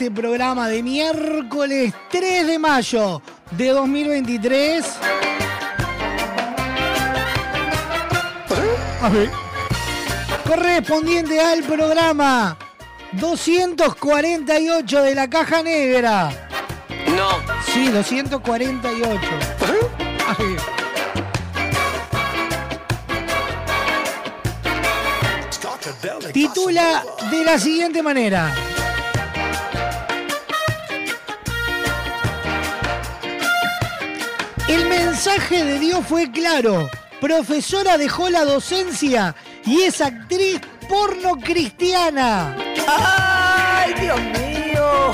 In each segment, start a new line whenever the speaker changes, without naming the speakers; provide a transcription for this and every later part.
Este programa de miércoles 3 de mayo de 2023. A ver. Correspondiente al programa 248 de la Caja Negra.
No.
Sí, 248. A ver. Titula de la siguiente manera. Mensaje de Dios fue claro. Profesora dejó la docencia y es actriz porno cristiana.
¡Ay, Dios mío!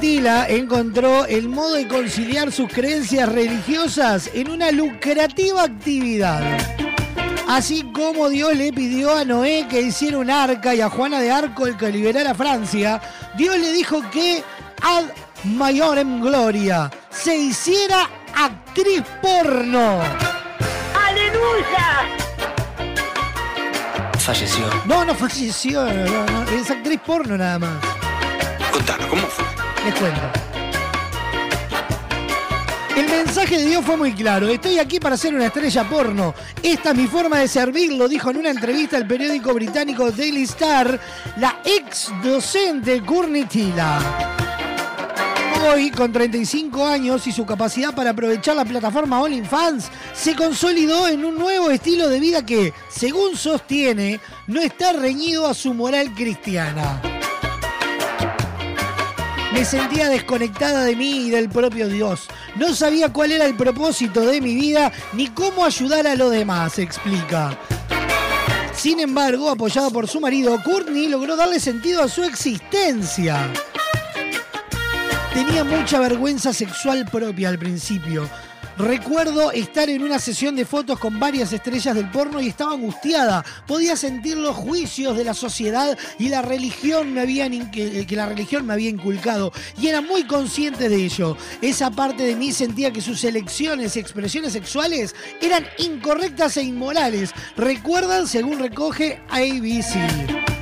Tila encontró el modo de conciliar sus creencias religiosas en una lucrativa actividad. Así como Dios le pidió a Noé que hiciera un arca y a Juana de Arco el que liberara a Francia, Dios le dijo que ad maiorem gloria se hiciera actriz porno.
¡Aleluya!
Falleció.
No, no falleció, no, no, es actriz porno nada más.
Contanos, ¿cómo fue?
Les cuento. El mensaje de Dios fue muy claro. Estoy aquí para ser una estrella porno. Esta es mi forma de servir, lo dijo en una entrevista al periódico británico Daily Star la ex docente Courtney Tila. Hoy, con 35 años y su capacidad para aprovechar la plataforma OnlyFans, se consolidó en un nuevo estilo de vida que, según sostiene, no está reñido a su moral cristiana. Me sentía desconectada de mí y del propio Dios. No sabía cuál era el propósito de mi vida ni cómo ayudar a los demás, explica. Sin embargo, apoyado por su marido, Courtney logró darle sentido a su existencia. Tenía mucha vergüenza sexual propia al principio. Recuerdo estar en una sesión de fotos con varias estrellas del porno y estaba angustiada. Podía sentir los juicios de la sociedad y la religión me habían que, que la religión me había inculcado y era muy consciente de ello. Esa parte de mí sentía que sus elecciones y expresiones sexuales eran incorrectas e inmorales. Recuerdan según recoge ABC.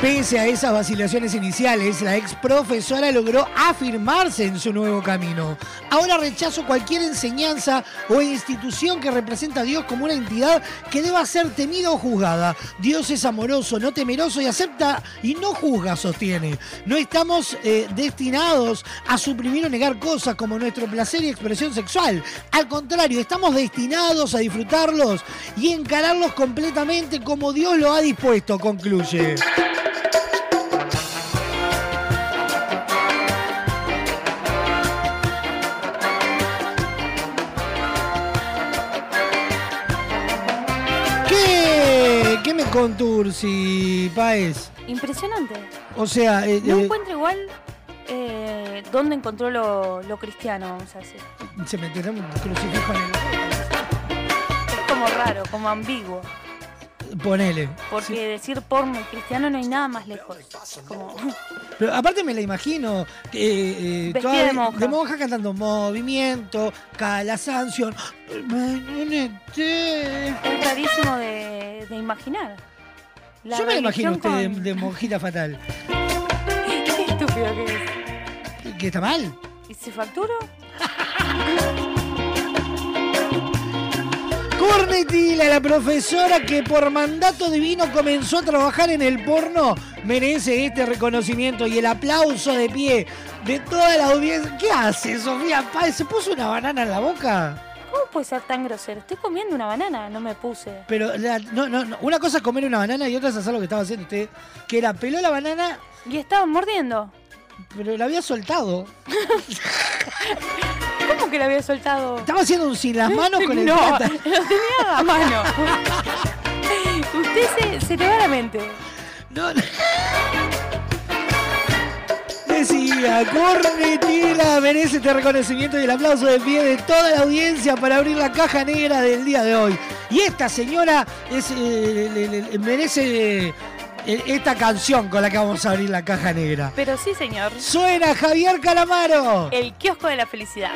Pese a esas vacilaciones iniciales, la ex profesora logró afirmarse en su nuevo camino. Ahora rechazo cualquier enseñanza o institución que representa a Dios como una entidad que deba ser temida o juzgada. Dios es amoroso, no temeroso y acepta y no juzga, sostiene. No estamos eh, destinados a suprimir o negar cosas como nuestro placer y expresión sexual. Al contrario, estamos destinados a disfrutarlos y encararlos completamente como Dios lo ha dispuesto, concluye. ¿Qué, qué me contursi, Paez?
Impresionante.
O sea, eh,
No
eh,
encuentro igual eh, dónde encontró lo, lo cristiano, vamos a decir.
se meterá un crucifijo en el...
Es como raro, como ambiguo.
Ponele.
Porque decir porno y cristiano no hay nada más lejos. Como,
Pero aparte me la imagino eh, eh, toda
de monja.
de monja cantando movimiento, la sanción.
es rarísimo de, de imaginar. La
Yo me la imagino usted de,
con-
de monjita fatal.
Qué estúpido que es.
¿Que está mal?
¿Y si
Cornetila, la profesora que por mandato divino comenzó a trabajar en el porno, merece este reconocimiento y el aplauso de pie de toda la audiencia. ¿Qué hace, Sofía Páez? ¿Se puso una banana en la boca?
¿Cómo puede ser tan grosero? Estoy comiendo una banana, no me puse.
Pero la- no, no, no. una cosa es comer una banana y otra es hacer lo que estaba haciendo usted, que era peló la banana,
Y estaba mordiendo.
Pero la había soltado.
¿Cómo que la había soltado?
Estaba haciendo un sin las manos con el
no,
plata.
lo tenía a mano. Usted se, se le va la mente.
No, no. Decía, Cornetila merece este reconocimiento y el aplauso de pie de toda la audiencia para abrir la caja negra del día de hoy. Y esta señora es, eh, le- le- le- merece eh, esta canción con la que vamos a abrir la caja negra.
Pero sí, señor.
Suena Javier Calamaro.
El kiosco de la felicidad.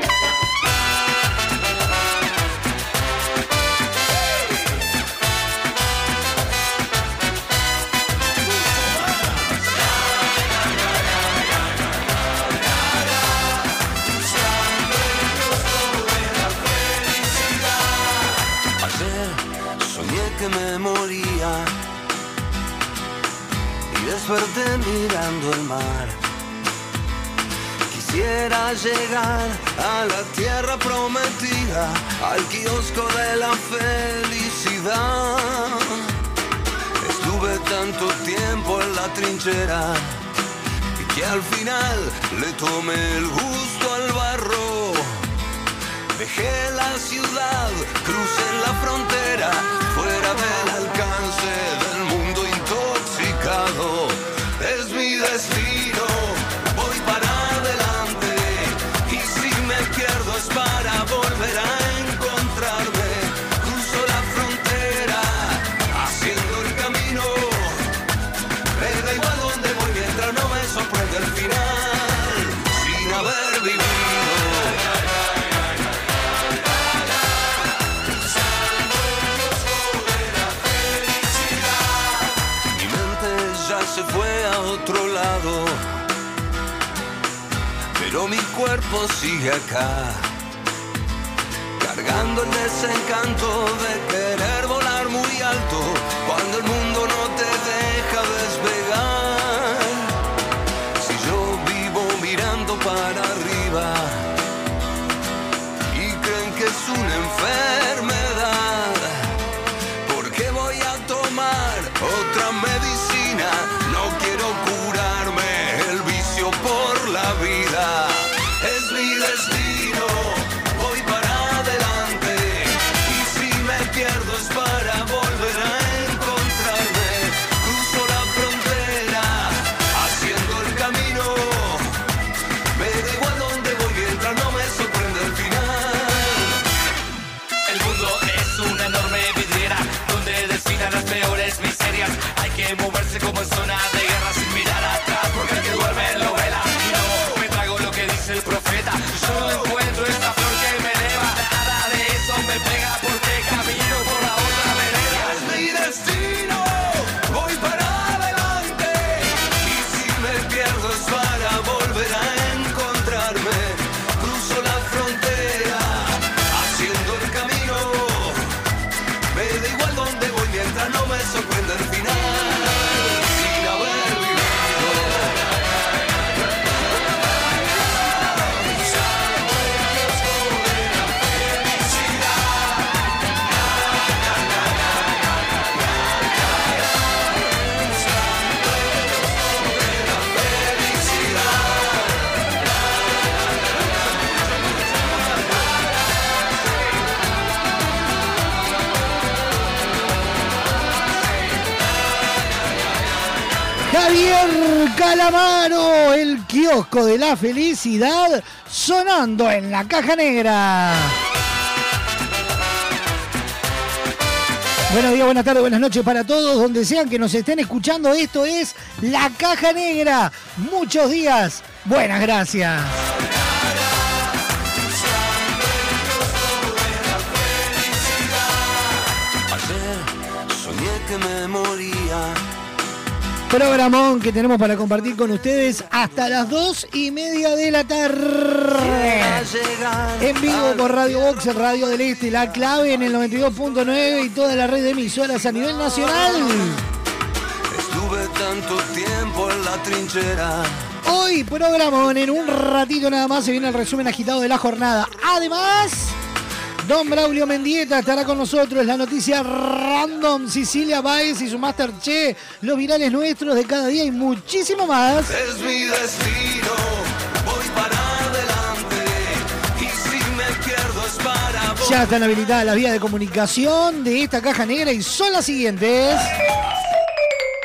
Ayer soñé que me moría desperté mirando el mar. Quisiera llegar a la tierra prometida, al kiosco de la felicidad. Estuve tanto tiempo en la trinchera y que al final le tomé el gusto al barro. Dejé la ciudad, crucé la frontera, fuera del alcance mi cuerpo sigue acá, cargando el desencanto de querer
Calamaro, el kiosco de la felicidad, sonando en la caja negra. Buenos días, buenas tardes, buenas noches para todos, donde sean que nos estén escuchando. Esto es La Caja Negra. Muchos días. Buenas gracias. Programón que tenemos para compartir con ustedes hasta las dos y media de la tarde. En vivo por Radio Box, Radio del Este, la clave en el 92.9 y toda la red de emisoras a nivel nacional.
Estuve tanto tiempo en la trinchera.
Hoy, programón, en un ratito nada más se viene el resumen agitado de la jornada. Además, Don Braulio Mendieta estará con nosotros. La noticia random, Cecilia Baez y su Master Che, los virales nuestros de cada día y muchísimo más.
Es mi destino, voy para adelante. Y si me pierdo es para vos.
Ya están habilitadas las vías de comunicación de esta caja negra y son las siguientes.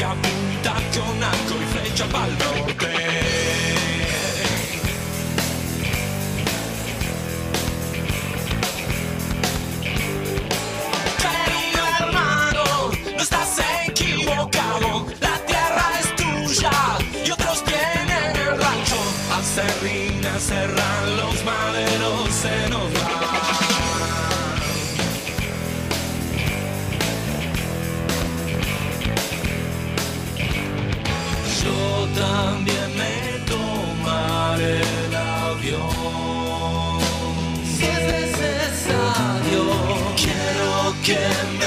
Que apunta con arco norte. Querido hermano, no estás equivocado. La tierra es tuya y otros tienen el rancho. Al serrín, quiero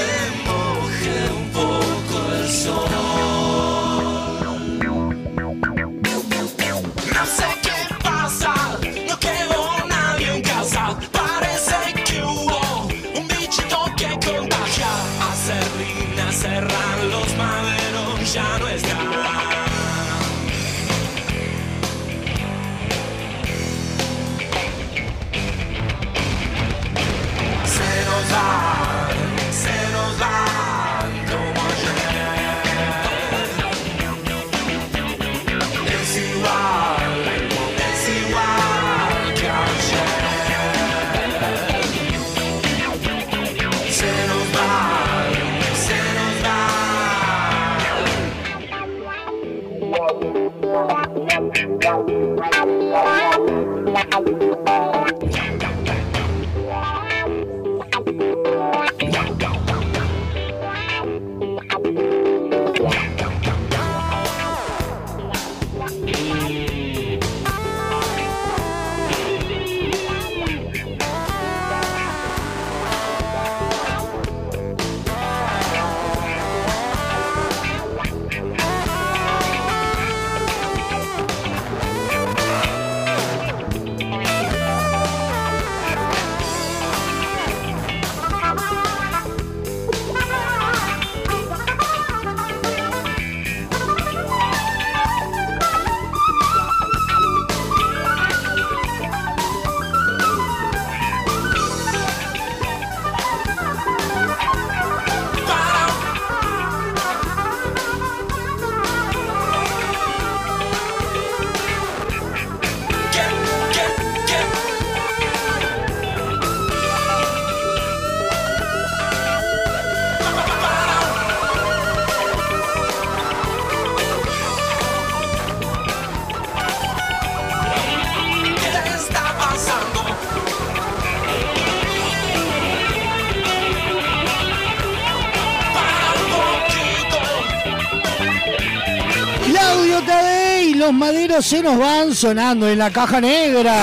se nos
van sonando en la caja negra.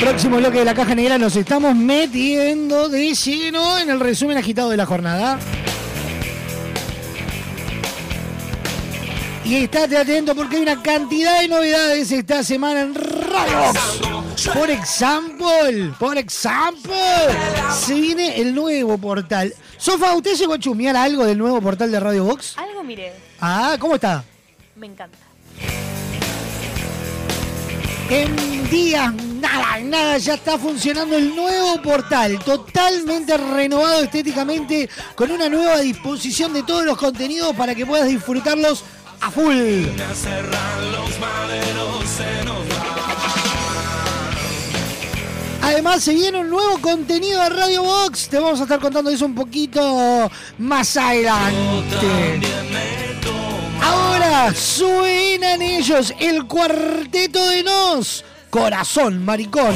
Próximo bloque de la caja negra nos estamos metiendo de lleno en el resumen agitado de la jornada. Y estate atento porque hay una cantidad de novedades esta semana en Radios. Por ejemplo, por ejemplo, se viene el nuevo portal Sofa, ¿usted llegó a chumear algo del nuevo portal de Radio Box?
Algo miré.
Ah, ¿cómo está?
Me encanta.
En días, nada, nada, ya está funcionando el nuevo portal, totalmente renovado estéticamente, con una nueva disposición de todos los contenidos para que puedas disfrutarlos a full. Además se viene un nuevo contenido de Radio Box. Te vamos a estar contando eso un poquito más adelante. Ahora suenan ellos, el cuarteto de Nos. Corazón, maricón.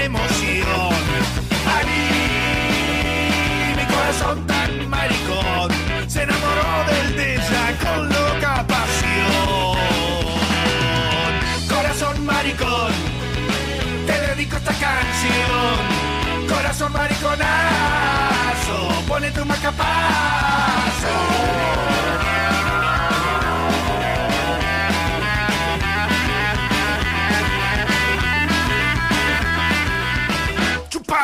Gran emoción. Ay, mi corazón tan maricón se enamoró del de ella con loca pasión. Corazón maricón, te dedico esta canción. Corazón mariconazo, pone tu macapazo.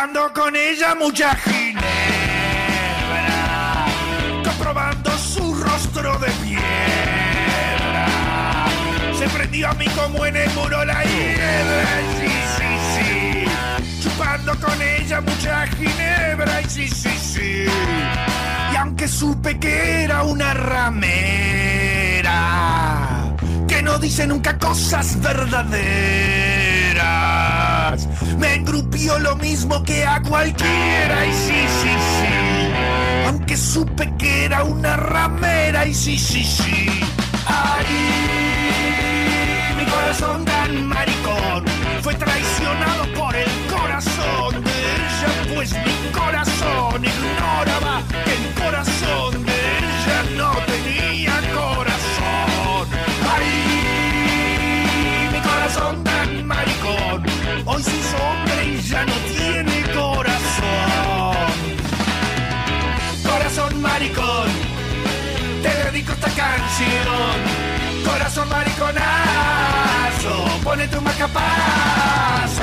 Chupando con ella mucha ginebra, comprobando su rostro de piedra. Se prendió a mí como en el muro la hiedra, sí, sí, sí. Chupando con ella mucha ginebra, sí, sí, sí. Y aunque supe que era una ramera, que no dice nunca cosas verdaderas, me lo mismo que a cualquiera, y sí, sí, sí. Aunque supe que era una ramera, y sí, sí, sí. Ay, mi corazón tan maricón fue traicionado por el corazón de ella, pues mi corazón ignoraba maricón, te dedico esta canción. Corazón mariconazo, pone tu macapazo.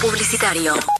Publicitario.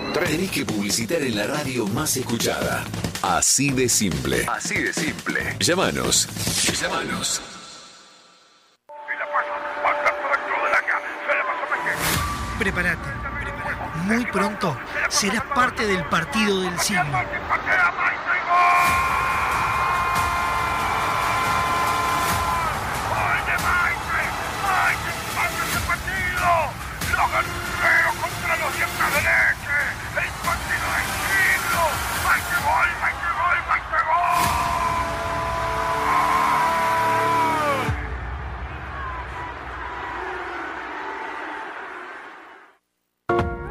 Tenés que publicitar en la radio más escuchada. Así de simple. Así de simple. Llámanos. Llámanos.
Prepárate. Muy pronto serás parte del partido del siglo.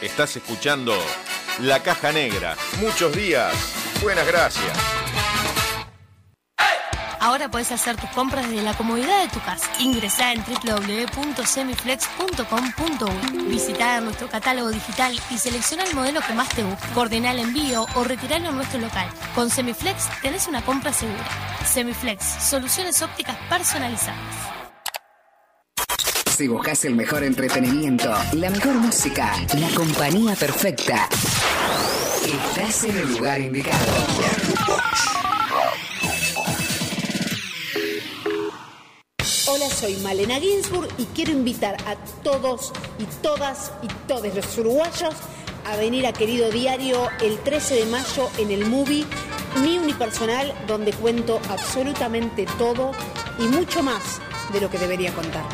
Estás escuchando La Caja Negra. Muchos días. Buenas gracias.
Ahora puedes hacer tus compras desde la comodidad de tu casa. Ingresá en www.semiflex.com.uy. Visita nuestro catálogo digital y selecciona el modelo que más te guste. Coordina el envío o retiralo en nuestro local. Con Semiflex tenés una compra segura. Semiflex, soluciones ópticas personalizadas.
Si buscas el mejor entretenimiento, la mejor música, la compañía perfecta, estás en el lugar indicado.
Hola, soy Malena Ginsburg y quiero invitar a todos y todas y todos los uruguayos a venir a Querido Diario el 13 de mayo en el movie Mi Unipersonal, donde cuento absolutamente todo y mucho más de lo que debería contar.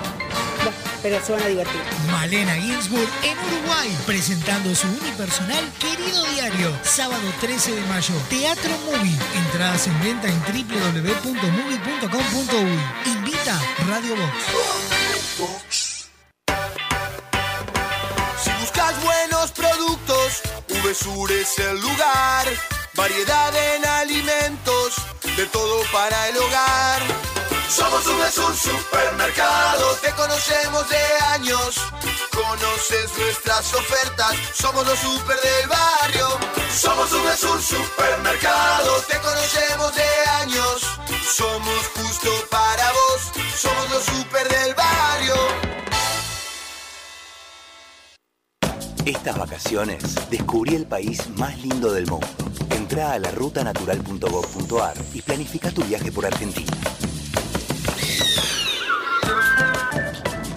Pero se van a divertir.
Malena Ginsburg en Uruguay, presentando su unipersonal Querido Diario, sábado 13 de mayo, Teatro Movie. Entradas en venta en www.movie.com.uy. Invita Radio Box.
Si buscas buenos productos, VSUR es el lugar. Variedad en alimentos, de todo para el hogar. Somos VSUR Supermercado, te conocemos de años. Conoces nuestras ofertas, somos los super del barrio. Somos VSUR Supermercado, te conocemos de años. Somos justo para vos, somos los super del barrio.
Estas vacaciones descubrí el país más lindo del mundo. Entrá a la rutanatural.gov.ar y planifica tu viaje por Argentina.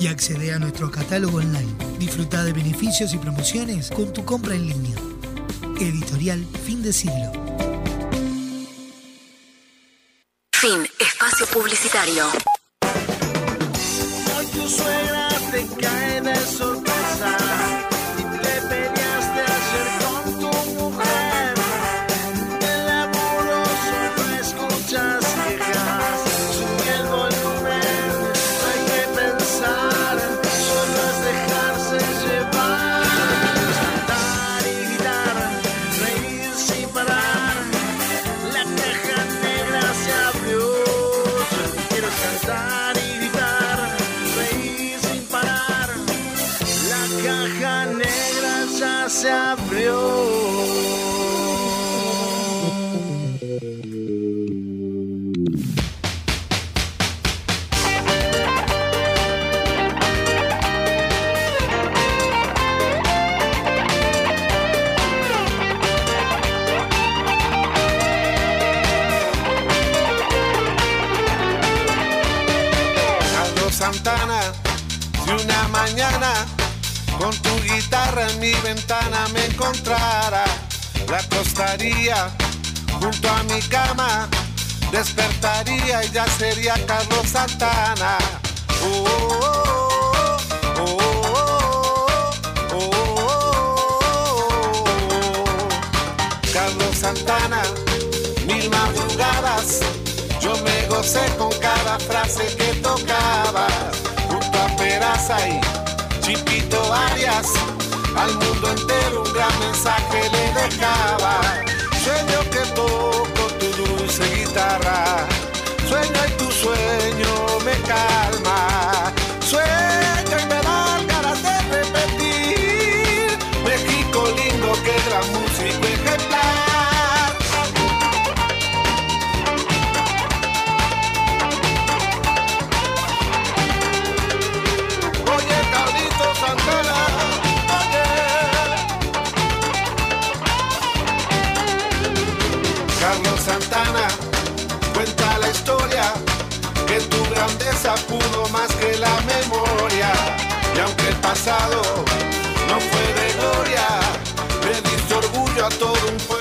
y accede a nuestro catálogo online. Disfruta de beneficios y promociones con tu compra en línea. Editorial Fin de Siglo.
Fin, espacio publicitario.
Hoy tu suegra te cae de
mi ventana me encontrara, la acostaría junto a mi cama, despertaría y ya sería Carlos Santana. Oh, oh, oh. Carlos Santana, mil madrugadas, yo me gocé con cada frase que tocaba, junto a Peraza y Fito Arias, al mundo entero un gran mensaje le dejaba. Sueño que toco tu dulce guitarra, sueño y tu sueño me calma. Pasado no fue de gloria, le diste orgullo a todo un pueblo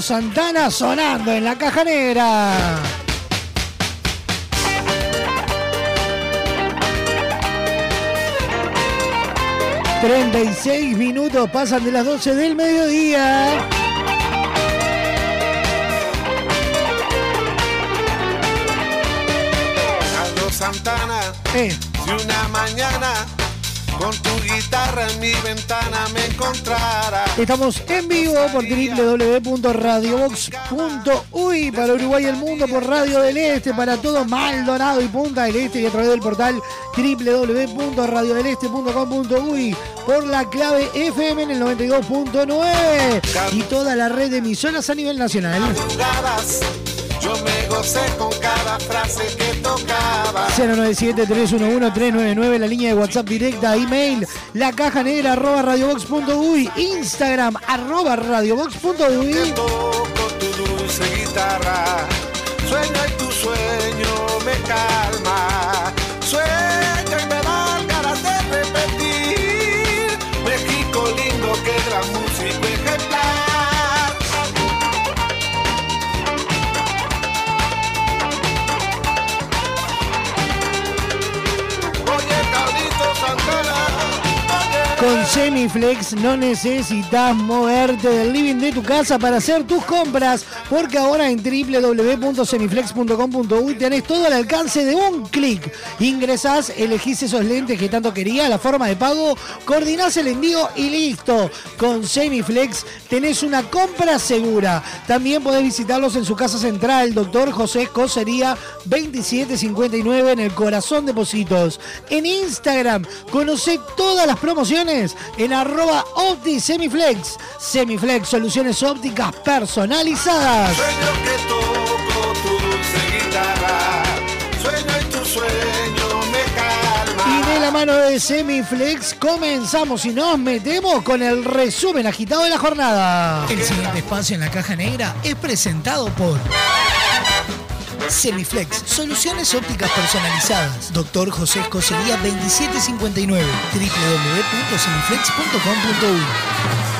Carlos Santana
sonando en la caja negra. ...36 minutos pasan de las 12 del mediodía...
Carlos Santana,
Eh.
si una mañana con tu guitarra en mi ventana me encontrara.
Estamos en vivo por www.radiobox.uy para Uruguay y el mundo por Radio del Este, para todo Maldonado y Punta del Este y a través del portal www.radiodeleste.com.uy por la clave FM en el 92.9 y toda la red de emisoras a nivel nacional.
Con cada frase que tocaba.
097-311-399, la línea de WhatsApp directa, email, la caja negra arroba radiobox.uy, Instagram arroba radiobox.uy.
Toco tu dulce guitarra,
Semiflex no necesitas moverte del living de tu casa para hacer tus compras. Porque ahora en www.semiflex.com.uy tenés todo al alcance de un clic. Ingresás, elegís esos lentes que tanto querías, la forma de pago, coordinás el envío y listo. Con Semiflex tenés una compra segura. También podés visitarlos en su casa central, Doctor José Cosería 2759 en el corazón de Positos. En Instagram, conoce todas las promociones en arroba OptiSemiflex. Semiflex, soluciones ópticas personalizadas.
Sueño que toco tu dulce guitarra. Sueño y tu sueño me calma.
Y de la mano de Semiflex comenzamos y nos metemos con el resumen agitado de la jornada. El siguiente espacio en la caja negra es presentado por Semiflex, soluciones ópticas personalizadas. Doctor José Escocería 2759, www.semiflex.com.uy.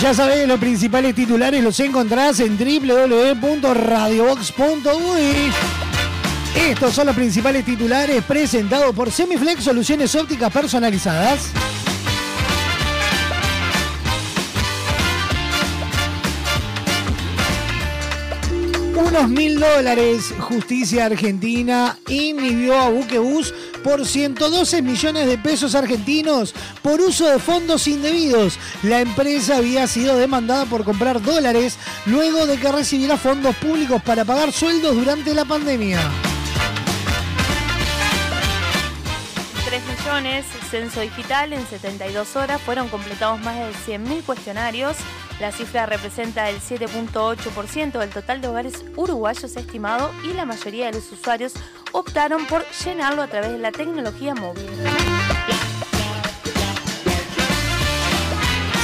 Ya sabés, los principales titulares los encontrás en www.radiobox.uy. Estos son los principales titulares presentados por Semiflex Soluciones Ópticas Personalizadas. Unos mil dólares. Justicia Argentina inhibió a Buquebus por 112 millones de pesos argentinos por uso de fondos indebidos. La empresa había sido demandada por comprar dólares luego de que recibiera fondos públicos para pagar sueldos durante la pandemia.
3 millones, censo digital, en 72 horas fueron completados más de 100.000 cuestionarios. La cifra representa el 7.8% del total de hogares uruguayos estimado y la mayoría de los usuarios optaron por llenarlo a través de la tecnología móvil.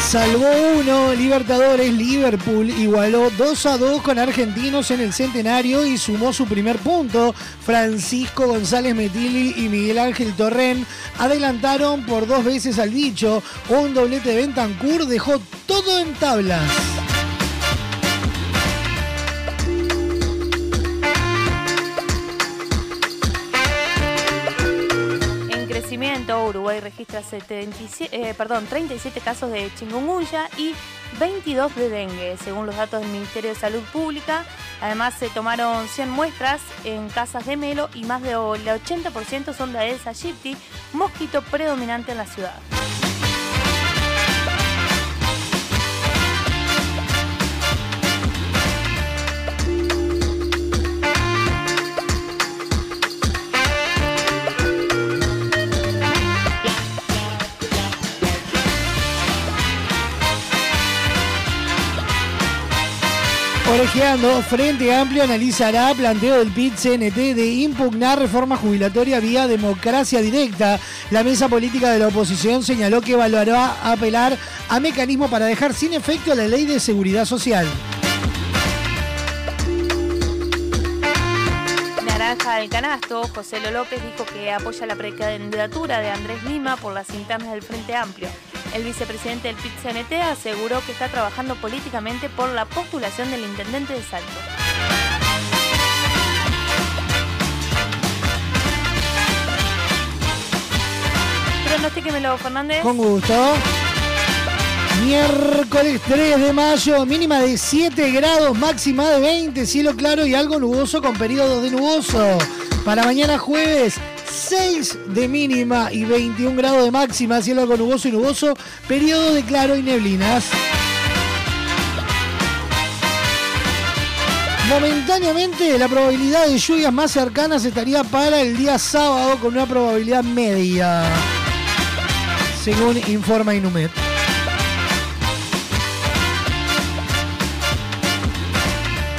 Salvó uno, Libertadores, Liverpool igualó 2 a 2 con Argentinos en el centenario y sumó su primer punto. Francisco González Metilli y Miguel Ángel Torren adelantaron por dos veces al bicho. Un doblete de Bentancur dejó todo en tablas.
Uruguay registra 77, eh, 37 casos de chikungunya y 22 de dengue, según los datos del Ministerio de Salud Pública. Además, se tomaron 100 muestras en casas de Melo y más del 80% son de Aedes aegypti, mosquito predominante en la ciudad.
Orejeando, Frente Amplio analizará planteo del PIT-CNT de impugnar reforma jubilatoria vía democracia directa. La mesa política de la oposición señaló que evaluará apelar a mecanismo para dejar sin efecto la ley de seguridad social.
Naranja del Canasto, José Lo López dijo que apoya la precandidatura de Andrés Lima por las internas del Frente Amplio. El vicepresidente del PIT-CNT aseguró que está trabajando políticamente por la postulación del intendente de Salto. Pronostíquemelo, Fernández.
Con gusto. Miércoles 3 de mayo, mínima de 7 grados, máxima de 20, cielo claro y algo nuboso con periodo de nuboso. Para mañana jueves, 6 de mínima y 21 grados de máxima, cielo algo nuboso y nuboso, periodo de claro y neblinas. Momentáneamente, la probabilidad de lluvias más cercanas estaría para el día sábado con una probabilidad media, según informa Inumet.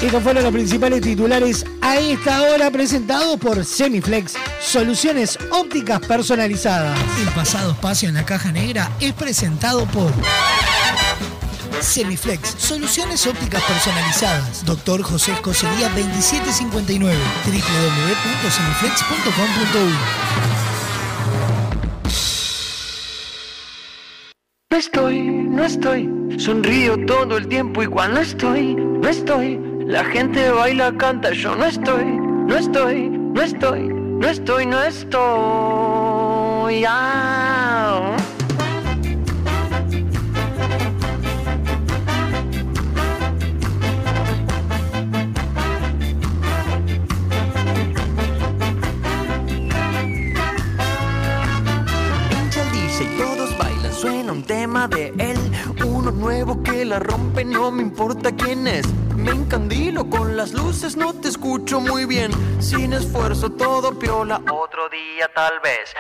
Estos fueron los principales titulares a esta hora presentados por Semiflex, soluciones ópticas personalizadas. El pasado espacio en la caja negra es presentado por Semiflex, soluciones ópticas personalizadas. Doctor José Escocería 2759, www.semiflex.com.uy.
No estoy, no estoy, sonrío todo el tiempo igual no estoy, no estoy. La gente baila, canta, yo no estoy, no estoy, no estoy, no estoy, no estoy. Ah.
Suena un tema de él. Uno nuevo que la rompe, no me importa quién es. Me encandilo con las luces, no te escucho muy bien. Sin esfuerzo, todo piola, otro día tal vez.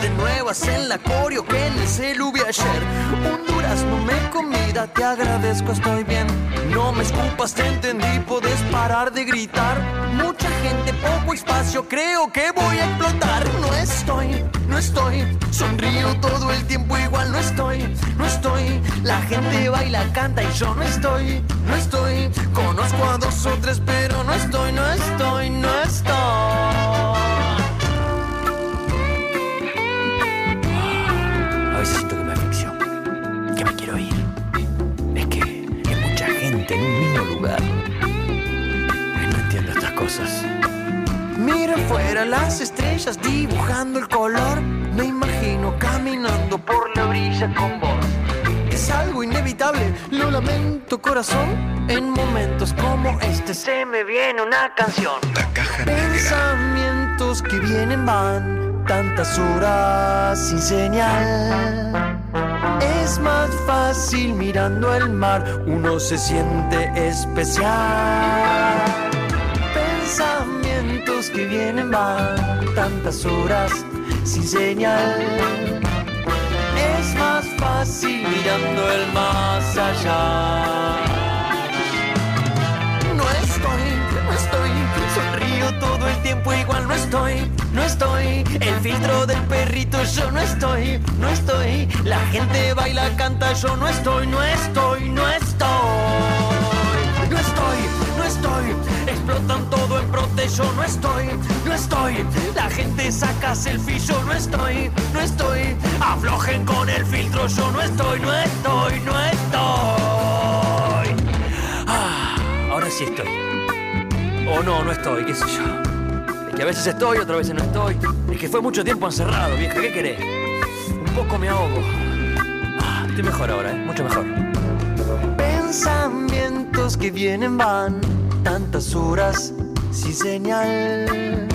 De nuevas en la coreo que en el celu vi ayer. Un durazno me comida, te agradezco, estoy bien. No me escupas, te entendí, puedes parar de gritar. Mucha gente, poco espacio, creo que voy a explotar. No estoy, no estoy, sonrío todo el tiempo, igual no estoy, no estoy. La gente baila, canta y yo no estoy, no estoy. Conozco a dos o tres, pero no estoy, no estoy, no estoy.
En un mismo lugar. Ay, no entiendo estas cosas.
Mira afuera las estrellas dibujando el color. Me imagino caminando por la orilla con vos. Es algo inevitable, lo lamento corazón. En momentos como este se me viene una canción. Pensamientos que vienen van, tantas horas sin señal. Es más fácil mirando el mar, uno se siente especial. Pensamientos que vienen van, tantas horas sin señal. Es más fácil mirando el más allá. No estoy, no estoy, sonrío todo tiempo igual no estoy, no estoy. El filtro del perrito yo no estoy, no estoy. La gente baila, canta, yo no estoy, no estoy, no estoy. No estoy, no estoy. Explotan todo en prote, yo no estoy, no estoy. La gente saca selfie, yo no estoy, no estoy. Aflojen con el filtro, yo no estoy, no estoy, no estoy.
Ah, ahora sí estoy. O no, no estoy, qué sé yo. Es que a veces estoy, otras veces no estoy. Es que fue mucho tiempo encerrado, vieja, ¿qué querés? Un poco me ahogo. Ah, estoy mejor ahora, ¿eh? Mucho mejor.
Pensamientos que vienen van, tantas horas sin señal.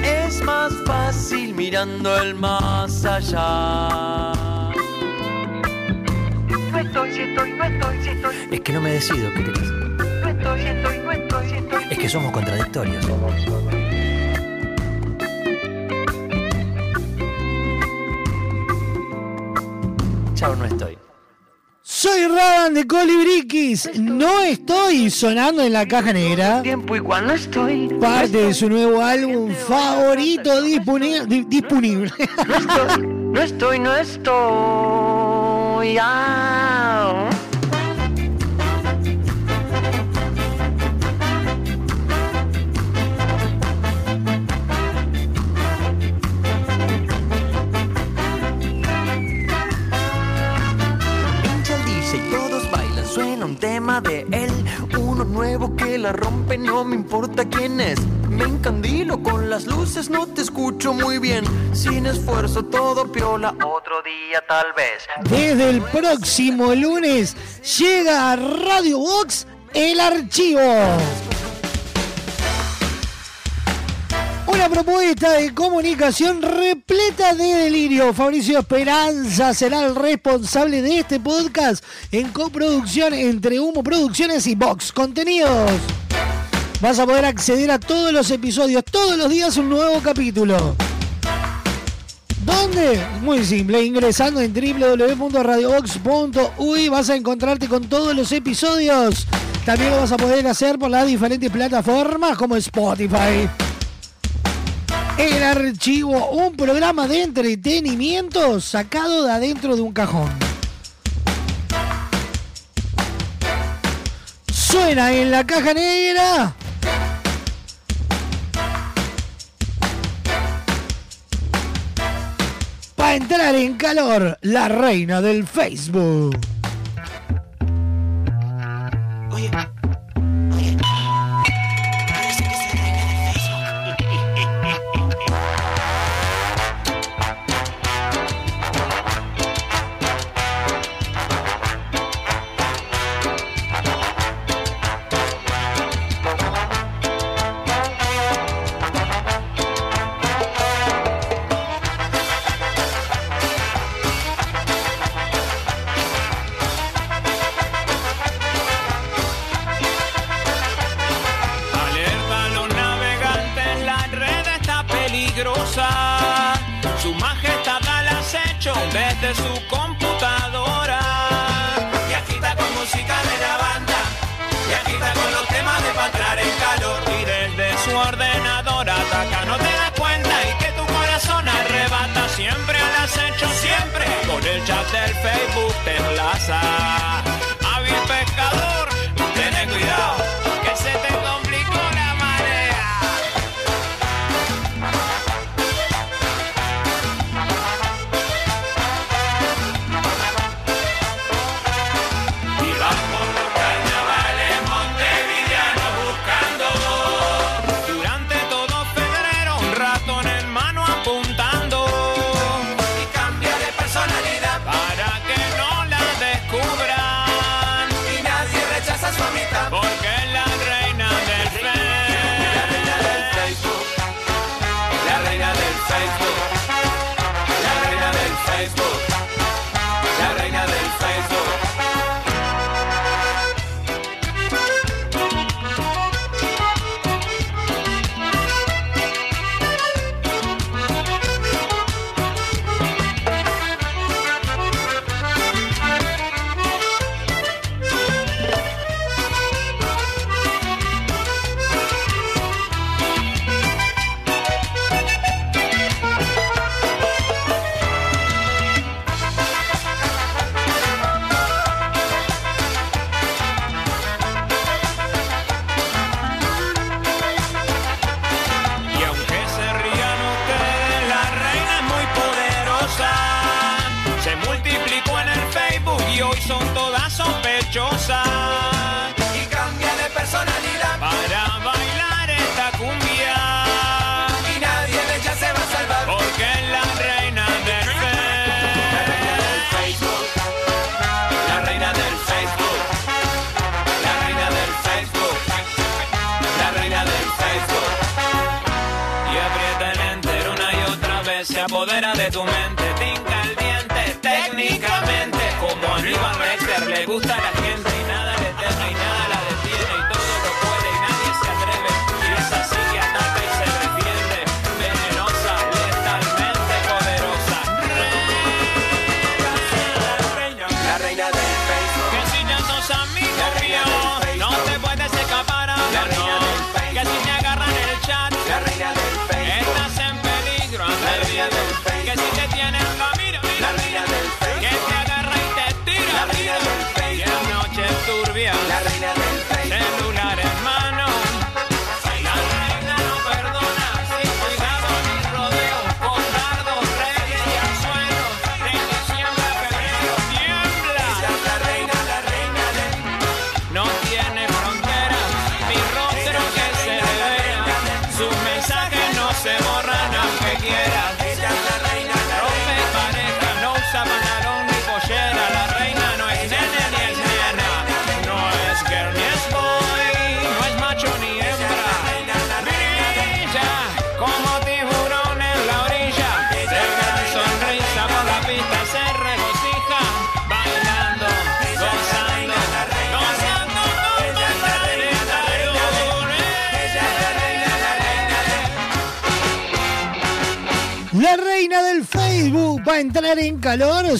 Es más fácil mirando el más allá.
No estoy, si estoy, no estoy, si estoy. Es que no me decido, ¿qué querés? No estoy, si estoy, no estoy, si estoy. Es que somos contradictorios. No estoy.
Soy Radan de Colibriquis. No estoy sonando en la caja negra.
Tiempo igual no estoy.
Parte de su nuevo álbum favorito disponi- di- disponible.
No estoy, no estoy. Ah.
Un tema de él. Uno nuevo que la rompe, no me importa quién es. Me encandilo con las luces, no te escucho muy bien. Sin esfuerzo, todo piola, otro día tal vez.
Desde el próximo lunes llega a Radio Box el archivo. Una propuesta de comunicación repleta de delirio. Fabricio Esperanza será el responsable de este podcast en coproducción entre Humo Producciones y Vox Contenidos. Vas a poder acceder a todos los episodios, todos los días un nuevo capítulo. ¿Dónde? Muy simple, ingresando en www.radiobox.uy vas a encontrarte con todos los episodios.
También lo vas a poder hacer por las diferentes plataformas como Spotify. El archivo, un programa de entretenimiento sacado de adentro de un cajón. Suena en la caja negra. Para entrar en calor, la reina del Facebook. Oye.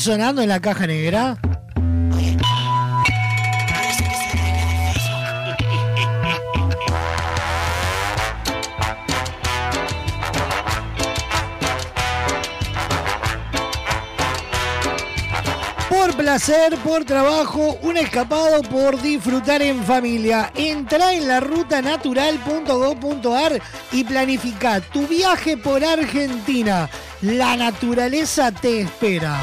sonando en la caja negra?
Por placer, por trabajo, un escapado por disfrutar en familia. Entra en la rutanatural.gov.ar y planifica tu viaje por Argentina. La naturaleza te espera.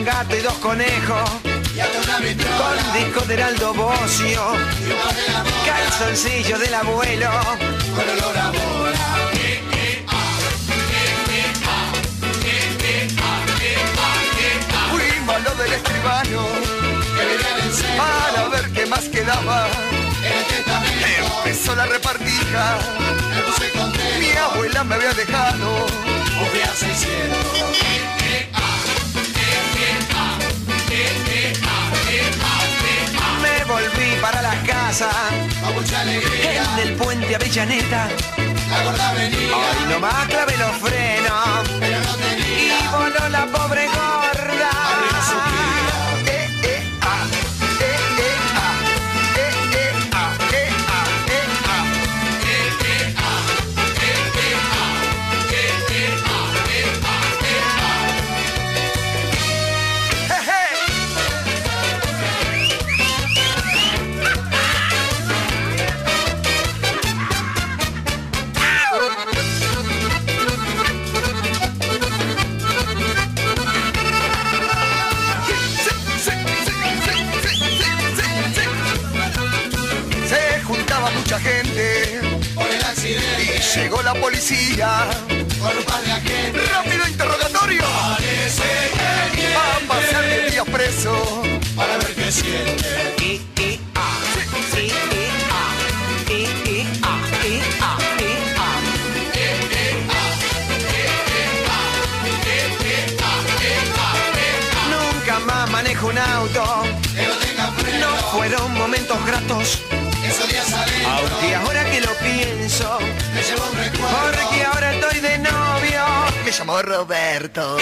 Un gato y dos conejos. Con disco de Heraldo Bocio. Calzoncillo del abuelo. Con olor a Fuimos lo del escribano. Para ver qué más quedaba. Empezó la repartija. Mi abuela me había dejado. Me volví para la casa. En el puente Avellaneta. Ay, nomás clavé los frenos. Y voló la pobre policía por un par de agentes. Rápido interrogatorio. Parece que Va a pasar de días preso para ver qué siente. Ah, sí, ah, ah, ah, ah. Nunca más manejo un auto. No fueron momentos gratos. Llamo Roberto.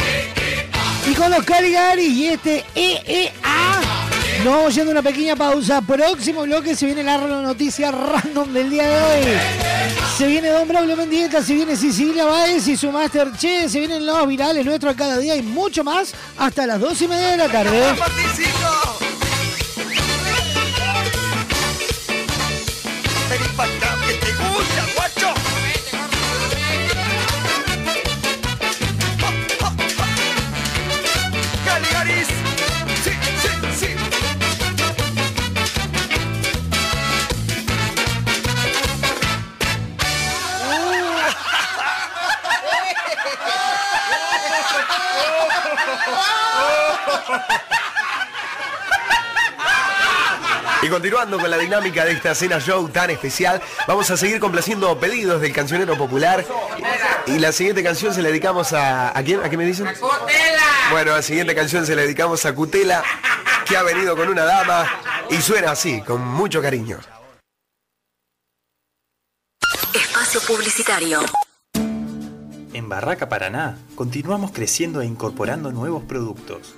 Y con los Caligari y este EEA. Nos vamos yendo a una pequeña pausa. Próximo bloque se viene la noticia random del día de hoy. Se viene Don Braulio Mendieta, se viene Sicilia Báez y su Master Che, se vienen los virales nuestros cada día y mucho más hasta las dos y media de la tarde.
Y continuando con la dinámica de esta cena show tan especial, vamos a seguir complaciendo pedidos del cancionero popular. Y la siguiente canción se la dedicamos a. ¿A quién? ¿A qué me dicen? Bueno, la siguiente canción se la dedicamos a Cutela, que ha venido con una dama y suena así, con mucho cariño.
Espacio publicitario.
En Barraca Paraná continuamos creciendo e incorporando nuevos productos.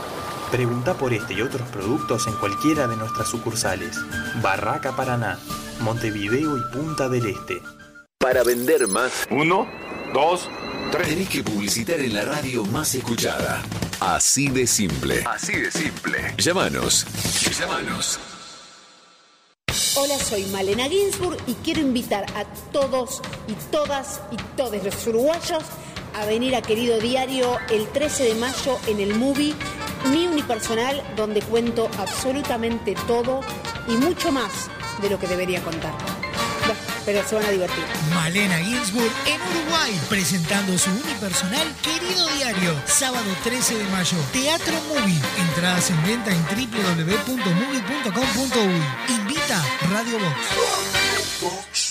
Pregunta por este y otros productos en cualquiera de nuestras sucursales. Barraca Paraná, Montevideo y Punta del Este.
Para vender más. Uno, dos, tres. Tenés que publicitar en la radio más escuchada. Así de simple. Así de simple. Llámanos. Llámanos.
Hola, soy Malena Ginsburg y quiero invitar a todos y todas y todos los uruguayos a venir a Querido Diario el 13 de mayo en el movie Mi Unipersonal, donde cuento absolutamente todo y mucho más de lo que debería contar. Pero se van a divertir.
Malena Ginsburg en Uruguay, presentando su unipersonal Querido Diario, sábado 13 de mayo. Teatro Movie. Entradas en venta en www.movie.com.uy. Invita Radio Box.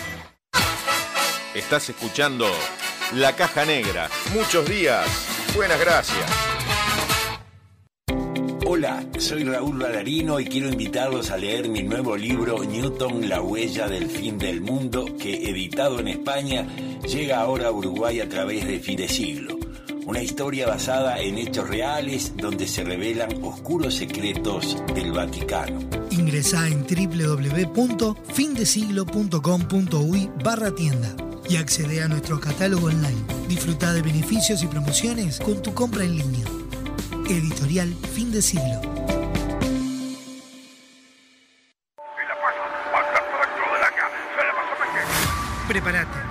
Estás escuchando La Caja Negra. Muchos días. Buenas gracias.
Hola, soy Raúl Balarino y quiero invitarlos a leer mi nuevo libro Newton, la huella del fin del mundo, que editado en España llega ahora a Uruguay a través de Fidesiglo. Una historia basada en hechos reales donde se revelan oscuros secretos del Vaticano.
Ingresá en www.findesiglo.com.uy barra tienda y accede a nuestro catálogo online. Disfruta de beneficios y promociones con tu compra en línea. Editorial Fin de Siglo. Prepárate.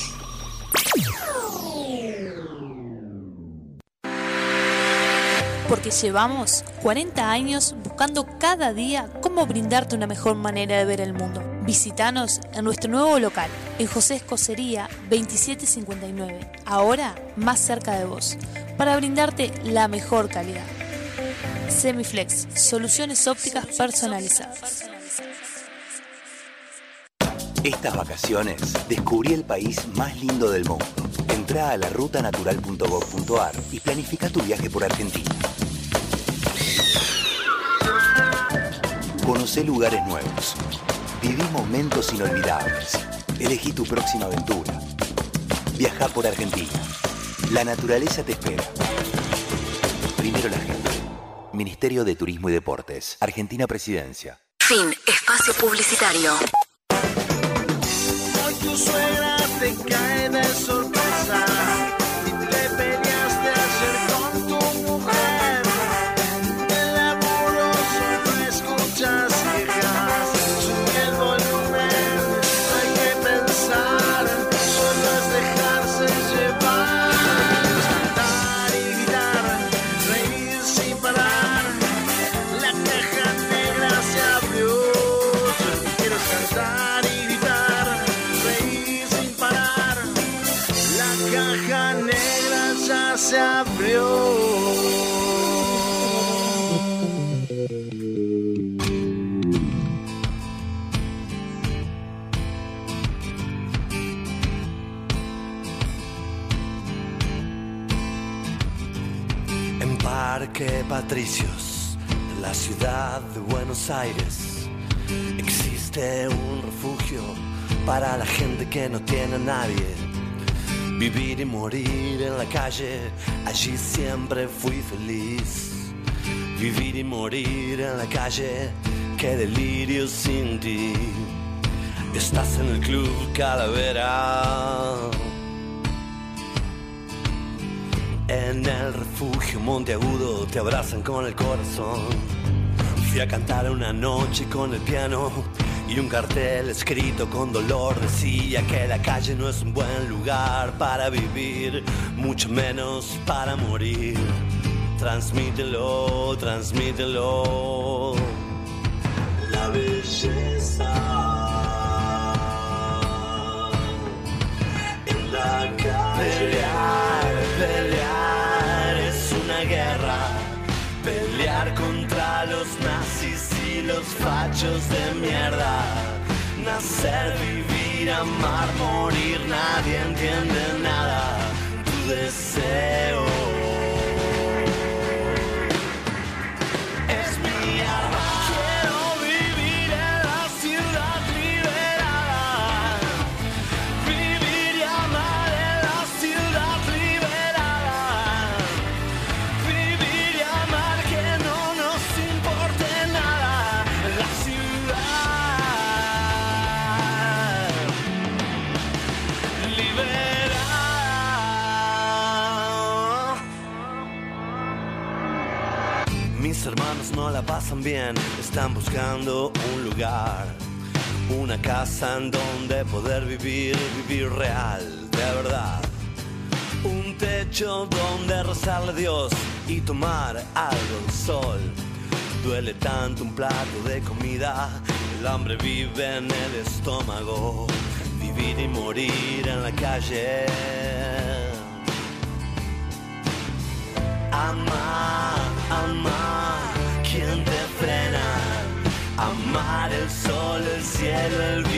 Porque llevamos 40 años buscando cada día cómo brindarte una mejor manera de ver el mundo. Visítanos en nuestro nuevo local, en José Escocería 2759, ahora más cerca de vos, para brindarte la mejor calidad. Semiflex, soluciones ópticas personalizadas.
Estas vacaciones descubrí el país más lindo del mundo. Entra a la rutanatural.gov.ar y planifica tu viaje por Argentina. Conoce lugares nuevos. Viví momentos inolvidables. Elegí tu próxima aventura. Viaja por Argentina. La naturaleza te espera. Primero la gente. Ministerio de Turismo y Deportes. Argentina Presidencia.
Fin. Espacio publicitario.
Hoy tu suegra te cae de
Buenos Aires, existe un refugio para la gente que no tiene a nadie. Vivir y morir en la calle, allí siempre fui feliz. Vivir y morir en la calle, qué delirio sin ti. Estás en el club Calavera. En el refugio Monteagudo te abrazan con el corazón. Fui a cantar una noche con el piano y un cartel escrito con dolor decía que la calle no es un buen lugar para vivir, mucho menos para morir. Transmítelo, transmítelo. La belleza fachos de mierda. Nacer, vivir, amar, morir, nadie entiende nada. Tu deseo no la pasan bien, están buscando un lugar, una casa en donde poder vivir, vivir real, de verdad. Un techo donde rezarle a Dios y tomar algo de sol. Duele tanto un plato de comida, el hambre vive en el estómago. Vivir y morir en la calle. Amar, amar, cielo, el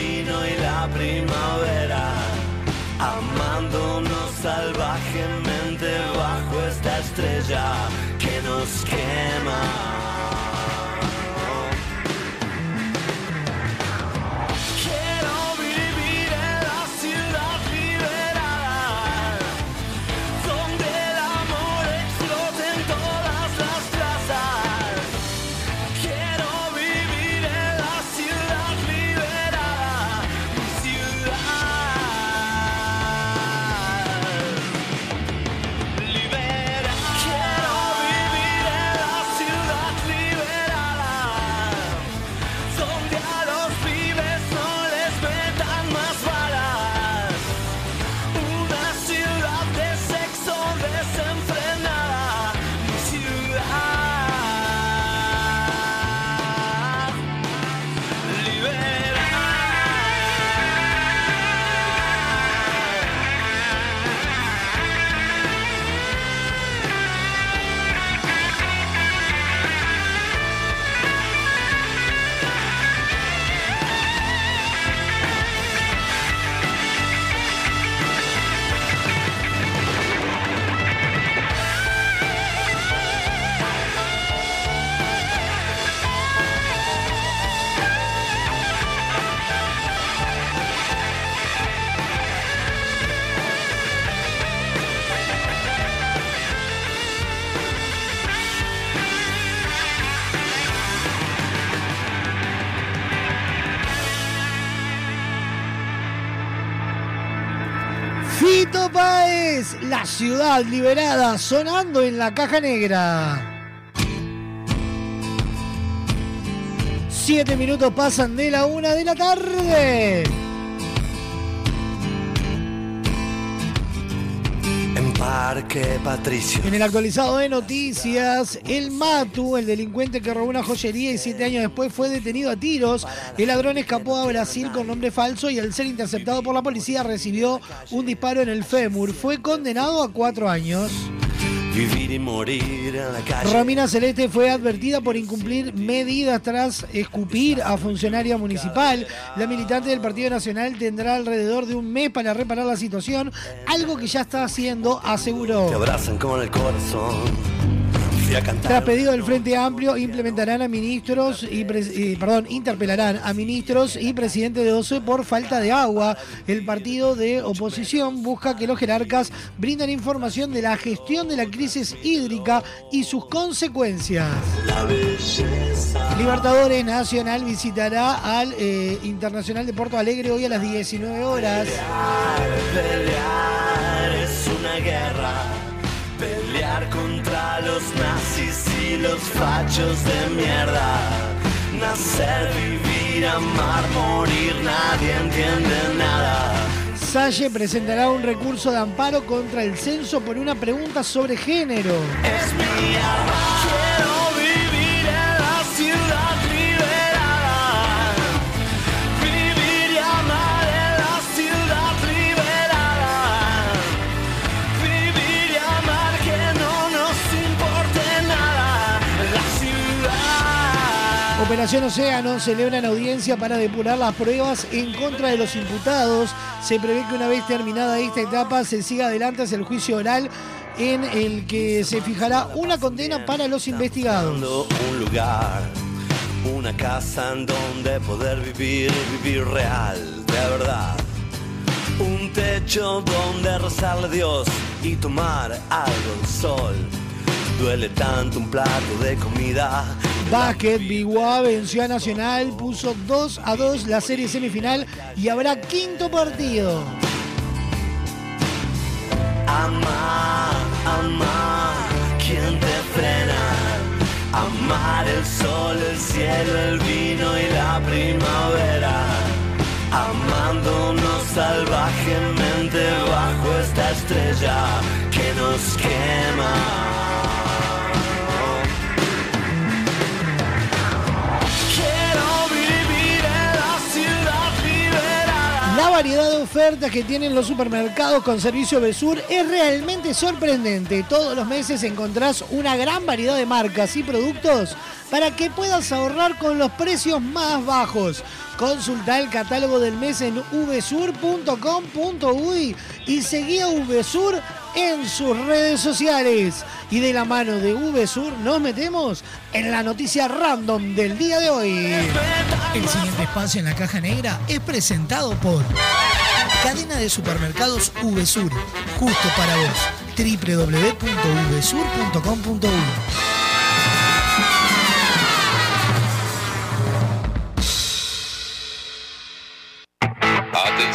La ciudad liberada,
sonando en la caja negra. Siete minutos pasan de la una de la tarde. En el actualizado de noticias, el Matu, el delincuente que robó una joyería y siete años después fue detenido a tiros. El ladrón escapó a Brasil con nombre falso y al ser interceptado por la policía recibió un disparo en el fémur. Fue condenado a cuatro años.
Vivir y morir en la calle.
Romina Celeste fue advertida por incumplir medidas tras escupir a funcionaria municipal. La militante del Partido Nacional tendrá alrededor de un mes para reparar la situación, algo que ya está haciendo, aseguró.
Te abrazan con el corazón.
Fui a cantar.
Tras pedido del Frente Amplio, implementarán a ministros y, eh, perdón, interpelarán a ministros y presidente de OCE por falta de agua. El partido de oposición busca que los jerarcas brinden información de la gestión de la crisis hídrica y sus consecuencias.
La belleza.
Libertadores Nacional visitará al eh, Internacional de Porto Alegre hoy a las 19 horas.
Pelear es una guerra. Los nazis y los fachos de mierda. Nacer, vivir, amar, morir, nadie entiende nada.
Salle presentará un recurso de amparo contra el censo por una pregunta sobre género.
Es mi arma. Quiero
Operación Océano celebran audiencia para depurar las pruebas en contra de los imputados. Se prevé que una vez terminada esta etapa se siga adelante hacia el juicio oral en el que se fijará una condena para los investigados.
Un lugar, una casa en donde poder vivir, vivir real, de verdad. Un techo donde rezarle a Dios y tomar algo sol. Duele tanto un plato de comida.
Básquet, Biguá venció a Nacional, puso 2 a 2 la serie semifinal y habrá quinto partido.
Amar, amar, ¿quién te frena? Amar el sol, el cielo, el vino y la primavera. Amándonos salvajemente bajo esta estrella que nos quema.
Variedad de ofertas que tienen los supermercados con servicio Besur es realmente sorprendente. Todos los meses encontrás una gran variedad de marcas y productos para que puedas ahorrar con los precios más bajos. Consulta el catálogo del mes en vsur.com.uy y seguí a VSUR en sus redes sociales. Y de la mano de VSUR nos metemos en la noticia random del día de hoy. El siguiente espacio en la caja negra es presentado por Cadena de Supermercados VSUR. Justo para vos. www.vsur.com.uy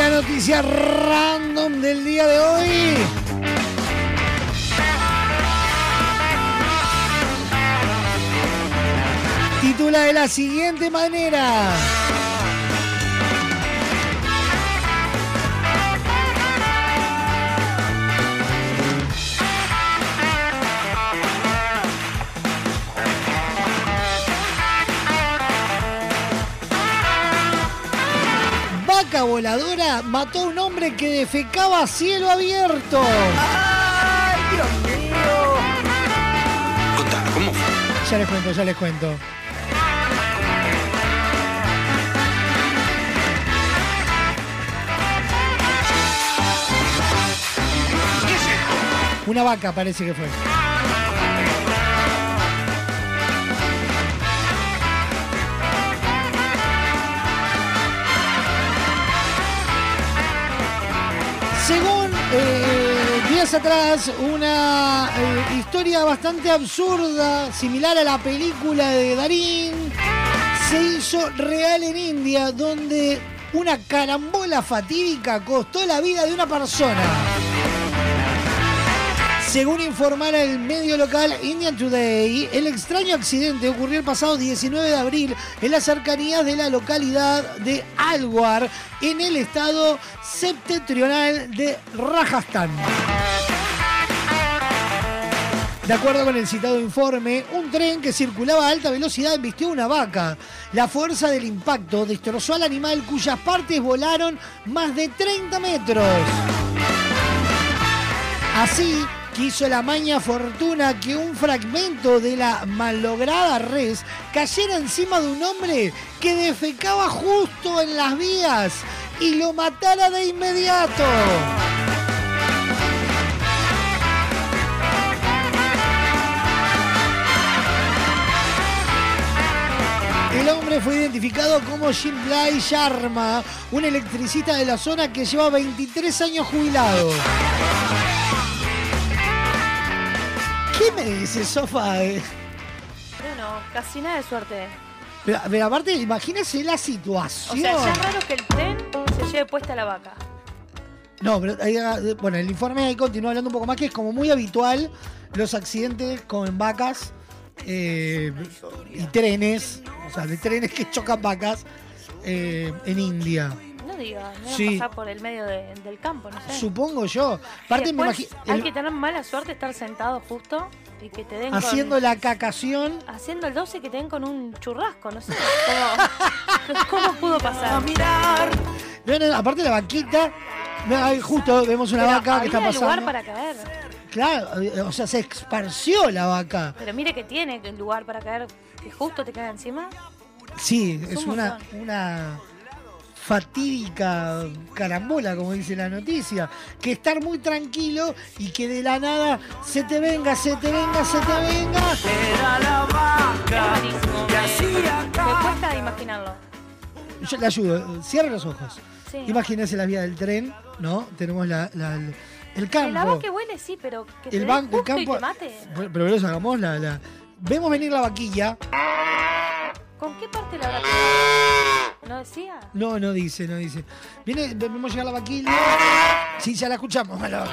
La noticia random del día de hoy. Titula de la siguiente manera. Vaca voladora mató a un hombre que defecaba a cielo abierto.
¡Ay, Dios mío!
¿Cómo fue?
Ya les cuento, ya les cuento. Una vaca parece que fue. Días atrás, una eh, historia bastante absurda, similar a la película de Darín, se hizo real en India, donde una carambola fatídica costó la vida de una persona. Según informara el medio local Indian Today, el extraño accidente ocurrió el pasado 19 de abril en las cercanías de la localidad de Alwar, en el estado septentrional de Rajasthan. De acuerdo con el citado informe, un tren que circulaba a alta velocidad embistió una vaca. La fuerza del impacto destrozó al animal cuyas partes volaron más de 30 metros. Así quiso la maña fortuna que un fragmento de la malograda res cayera encima de un hombre que defecaba justo en las vías y lo matara de inmediato. El hombre fue identificado como Shimblai Sharma, un electricista de la zona que lleva 23 años jubilado. ¿Qué me dice, Sofa? Eh,
Bueno, casi nada de suerte.
Pero, pero aparte, imagínese la
O
situación.
sea, ya es raro que el tren se lleve puesta la vaca.
No, pero ahí, ah, bueno, el informe ahí continúa hablando un poco más, que es como muy habitual los accidentes con vacas eh, y trenes, o sea, de trenes que chocan vacas eh, en India.
No digas, no
Sí.
pasar por el medio de- del campo, no sé.
Supongo yo. Aparte, me imagino.
Hay que tener mala suerte estar sentado justo y que te den con-
Haciendo la cacación.
Haciendo el 12 que te den con un churrasco, no sé. ¿Cómo, cómo pudo pasar?
No, no, aparte la ahí justo vemos una
Pero
vaca que está
había lugar
pasando.
para caer.
Claro, eh, o sea, se esparció la vaca.
Pero mire que tiene el lugar para caer, que justo te cae encima.
Sí,
Es
es
un
una, una fatídica carambola, como dice la noticia. Que estar muy tranquilo y que de la nada se te venga, se te venga, se te venga.
Era la vaca
Es Me, cuesta imaginarlo.
Yo le ayudo, cierre los ojos.
Sí.
Imagínese la vía del tren, ¿no? Tenemos la, la- el, el
Que
campo.
vaca huele, sí, pero que
El banco, el
y
campo.
te mate.
Pero pero eso, hagamos la, la- Vemos venir la vaquilla.
¿Con qué parte la habrá ¿No decía?
No, no dice, no dice. Viene, vemos llegar la vaquilla. Sí, ya la escuchamos, la vaca.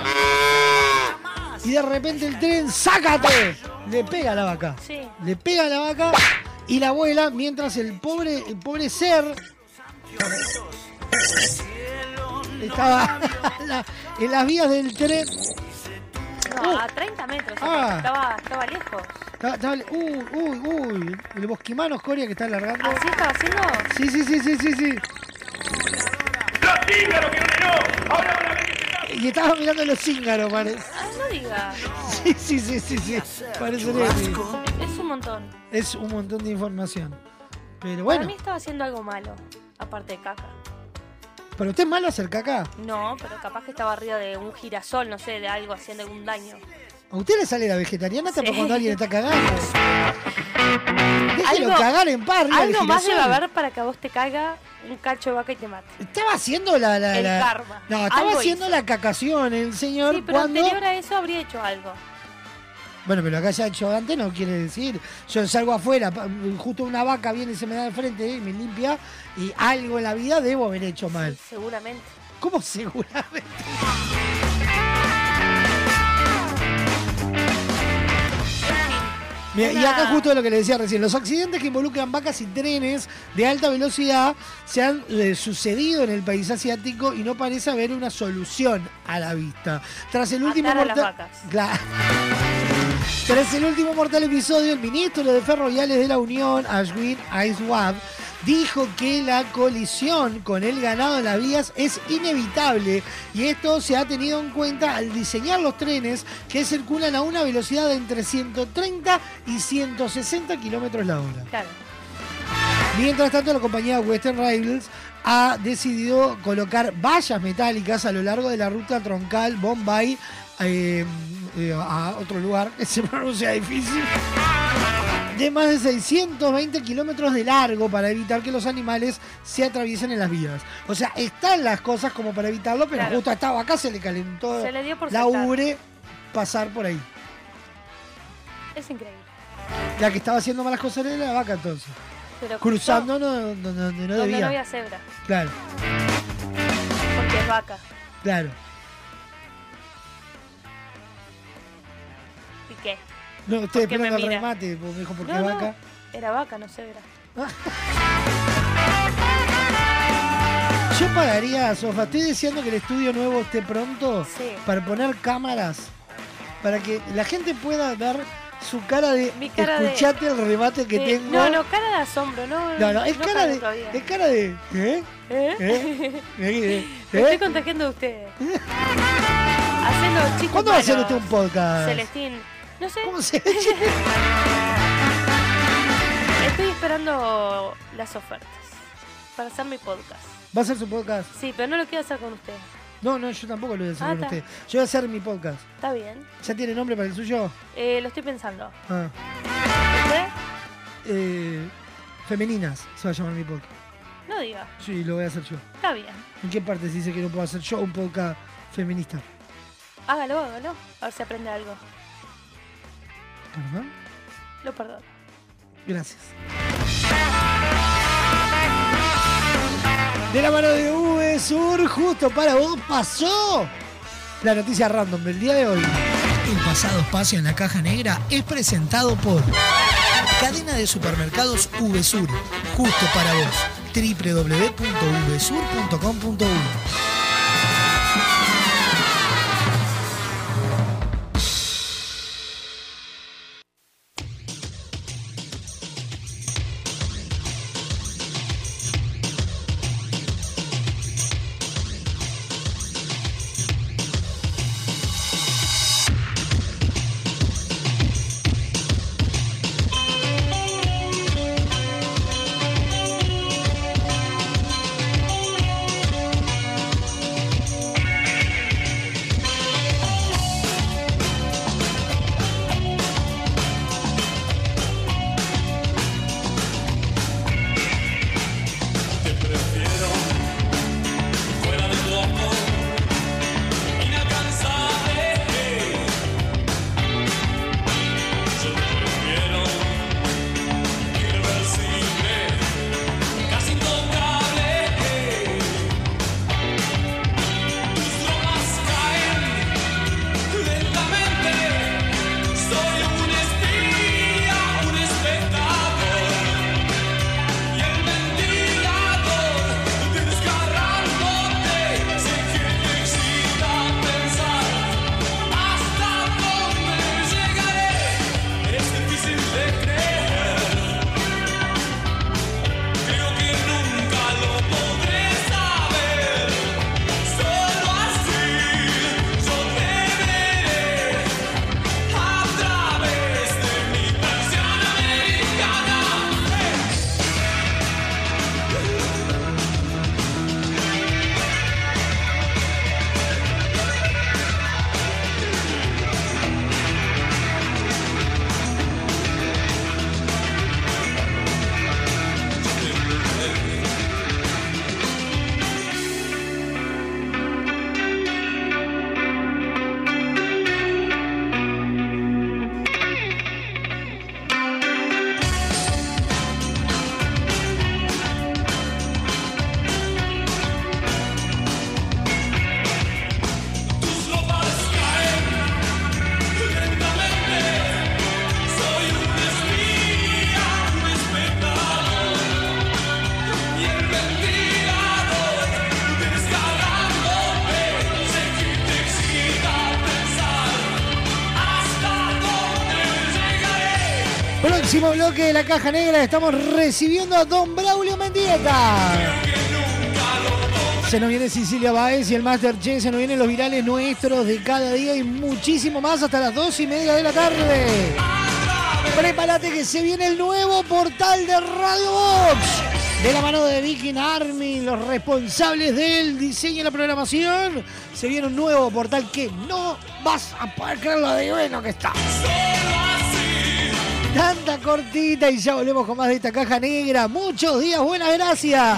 Y de repente el tren, ¡sácate! Le pega a la vaca.
Sí.
Le pega a la vaca y la abuela, mientras el pobre, el pobre ser estaba la- en las vías del tren.
No, a 30 metros.
Ah.
Estaba, estaba lejos.
Estaba- estaba- uy, uy, uy. El bosquimano Coria que está alargando.
¿Así estaba haciendo?
Sí, sí, sí, sí, sí, sí. Y estaba mirando los cíngaros, parece.
Ah, no diga.
Sí, sí, sí, sí, sí. Parece.
Es un montón.
Es un montón de información. Pero
Para
bueno,
mí estaba haciendo algo malo, aparte de caca.
¿Pero usted es malo hacer caca?
No, pero capaz que estaba arriba de un girasol, no sé, de algo haciendo algún daño.
¿A usted le sale la vegetariana hasta
Sí.
cuando alguien está cagando? Déjelo cagar en del
Algo más debe haber para que a vos te caiga un cacho de vaca y te mate.
Estaba haciendo la... la,
El karma.
No, estaba
Algo
haciendo
hizo.
la cacación el señor
Sí, pero
cuando...
anterior a eso habría hecho algo.
Bueno, pero acá ya hecho antes no quiere decir. Yo salgo afuera, justo una vaca viene y se me da de frente y me limpia y algo en la vida debo haber hecho mal.
Seguramente.
¿Cómo seguramente? Mira, y acá justo lo que le decía recién, los accidentes que involucran vacas y trenes de alta velocidad se han eh, sucedido en el país asiático y no parece haber una solución a la vista. Tras el último
a las vacas.
Claro. Tras el último mortal episodio, el ministro de Ferroviales de la Unión, Ashwin Aiswab, dijo que la colisión con el ganado en las vías es inevitable y esto se ha tenido en cuenta al diseñar los trenes que circulan a una velocidad de entre 130 y 160 kilómetros la hora.
Claro.
Mientras tanto, la compañía Western Rails ha decidido colocar vallas metálicas a lo largo de la ruta troncal Bombay eh, eh, a otro lugar que se pronuncia difícil de más de 620 kilómetros de largo para evitar que los animales se atraviesen en las vías. O sea, están las cosas como para evitarlo, pero
Claro.
justo a esta vaca se le calentó
Se le dio por
la
saltar.
ubre pasar por ahí.
Es increíble.
La que estaba haciendo malas cosas era la vaca entonces.
Pero
Cruzando no, no, no, no
donde
debía.
no había cebra,
Claro,
porque es vaca.
claro. No, estoy
¿Por qué me
esperando el remate, porque me dijo, ¿por qué
No, no,
vaca?
Era vaca, no sé, era.
Yo pagaría, Sofa, estoy deseando que el estudio nuevo esté pronto
Sí.
para poner cámaras, para que la gente pueda ver su cara de
Mi cara de-
escuchate el remate que tengo.
No, no, cara de asombro, no.
No, no, es cara de,
todavía.
es cara de, ¿eh?
¿Eh?
¿Eh? ¿Eh?
Me
¿Eh?
estoy contagiando de ustedes. Haciendo chistes
¿Cuándo va a hacer usted un podcast?
Celestín. No sé.
¿Cómo se
Estoy esperando las ofertas para hacer mi podcast.
¿Va a hacer su podcast?
Sí, pero no lo quiero hacer con usted.
No, no, yo tampoco lo voy a hacer
Ah,
con
está.
usted. Yo voy a hacer mi podcast.
Está bien.
¿Ya tiene nombre para el suyo?
Eh, lo estoy pensando.
Ah.
¿Usted?
Eh, femeninas se va a llamar mi podcast.
No diga.
Sí, lo voy a hacer yo.
Está bien.
¿En qué parte se dice que no puedo hacer yo un podcast feminista?
Hágalo, hágalo. A ver si aprende algo.
¿Perdón?
Lo perdono.
Gracias. De la mano de V Sur, justo para vos pasó la noticia random del día de hoy.
El pasado espacio en la caja negra es presentado por Cadena de Supermercados VSUR, justo para vos. www.vsur.com.uy
de
la caja negra, estamos recibiendo a Don Braulio Mendieta. Se nos viene Sicilia Baez y el Masterchef, se nos vienen los virales nuestros de cada día y muchísimo más hasta las dos y media de la tarde. Prepárate que se viene el nuevo portal de Radio Box. De la mano de Viking Army, los responsables del diseño y la programación, se viene un nuevo portal que no vas a poder creer lo de bueno que está. Tanta cortita y ya volvemos con más de esta caja negra. Muchos días, buenas gracias.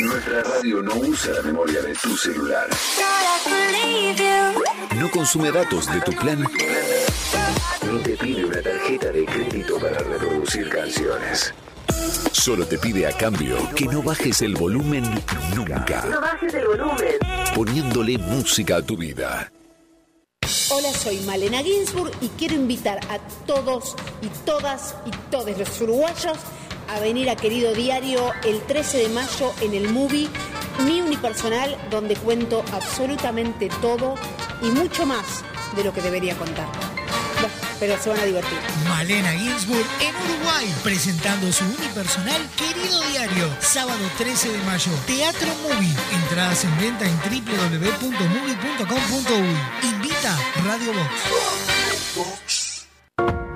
Nuestra radio no usa la memoria de tu celular. No consume datos de tu plan. Ni te pide una tarjeta de crédito para reproducir canciones. Solo te pide a cambio que no bajes el volumen nunca.
No bajes el volumen.
Poniéndole música a tu vida.
Hola, soy Malena Ginsburg y quiero invitar a todos y todas y todos los uruguayos a venir a Querido Diario el 13 de mayo en el movie Mi Unipersonal, donde cuento absolutamente todo y mucho más de lo que debería contar. Pero se van a divertir.
Malena Ginsburg en Uruguay, presentando su unipersonal Querido Diario, sábado 13 de mayo, Teatro Movie. Entradas en venta en www.movie.com.uy. Invita Radio Box.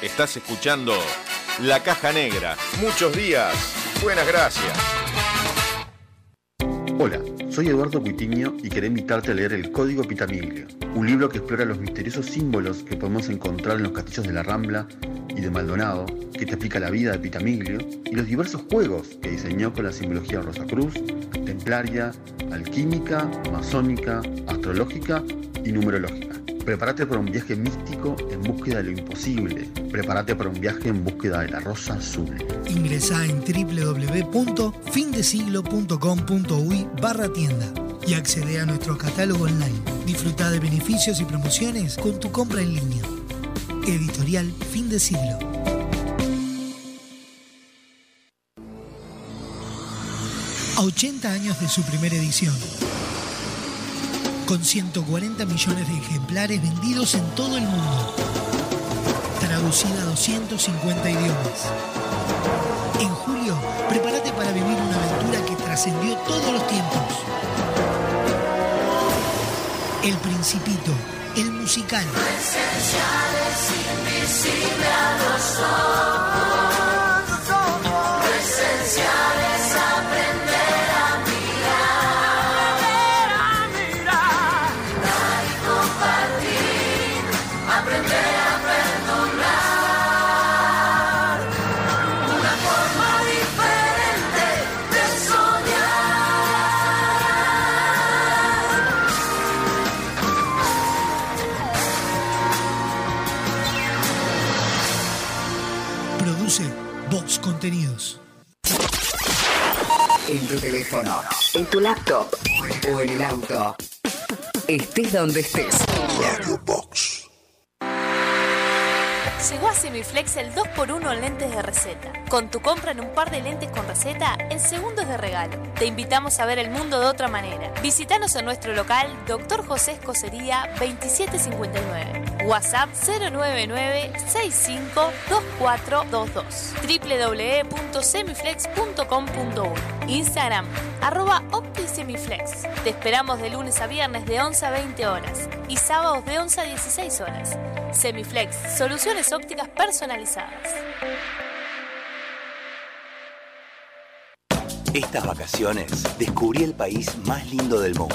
Estás escuchando La Caja Negra. Muchos días. Buenas gracias.
Hola, soy Eduardo Cuitiño y quería invitarte a leer El Código Pitamiglio, un libro que explora los misteriosos símbolos que podemos encontrar en los castillos de la Rambla y de Maldonado, que te explica la vida de Pitamiglio y los diversos juegos que diseñó con la simbología Rosacruz, templaria, alquímica, masónica, astrológica y numerológica. Prepárate para un viaje místico en búsqueda de lo imposible. Prepárate para un viaje en búsqueda de la rosa azul.
Ingresa en www.findesiglo.com.uy barra tienda y accede a nuestro catálogo online. Disfruta de beneficios y promociones con tu compra en línea. Editorial Fin de Siglo. A 80 años de su primera edición con 140 millones de ejemplares vendidos en todo el mundo. Traducida a 250 idiomas. En julio, prepárate para vivir una aventura que trascendió todos los tiempos. El Principito, el musical.
invisible a los ojos.
Laptop o en el auto. Estés donde estés. Radio Box.
Llegó a Semiflex el 2x1 en lentes de receta. Con tu compra en un par de lentes con receta, el segundo es de regalo. Te invitamos a ver el mundo de otra manera. Visítanos en nuestro local, Dr. José Escocería 2759. WhatsApp 099-652422. www.semiflex.com.uy Instagram, arroba OptiSemiflex. Te esperamos de lunes a viernes de 11 a 20 horas y sábados de 11 a 16 horas. Semiflex, soluciones ópticas personalizadas.
Estas vacaciones descubrí el país más lindo del mundo.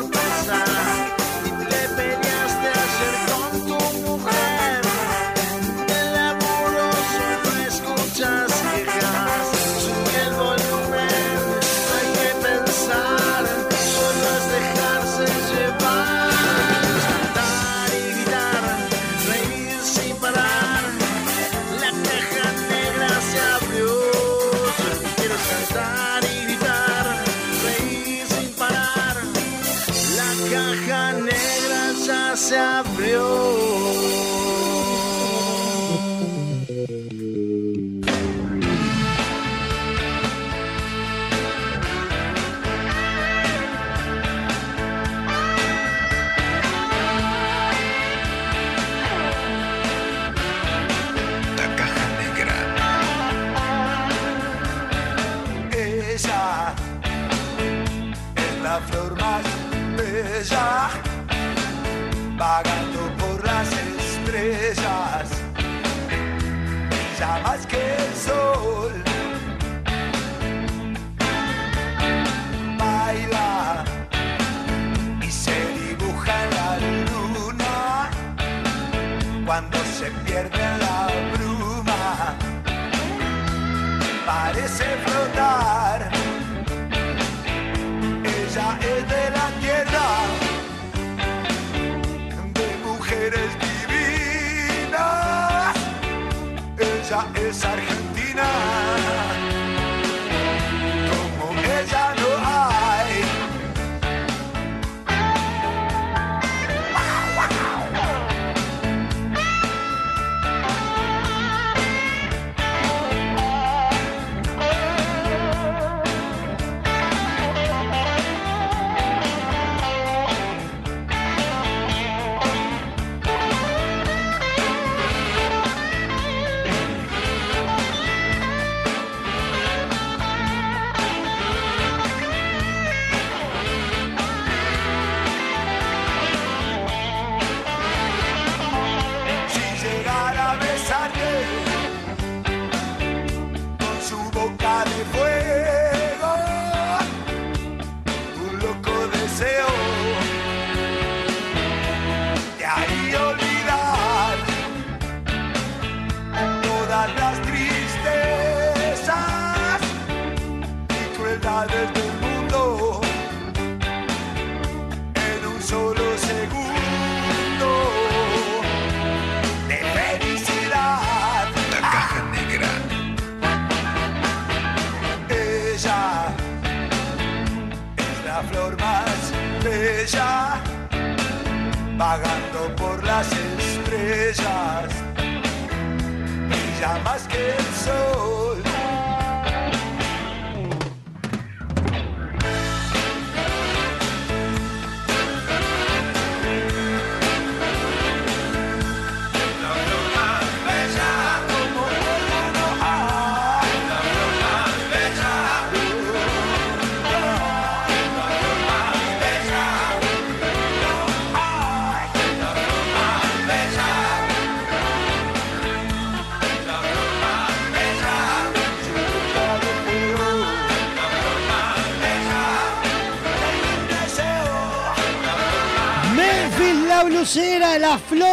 que
el sol. Baila y se dibuja en la luna cuando se pierde la bruma. Parece flotar. Ella es de la tierra.
esa,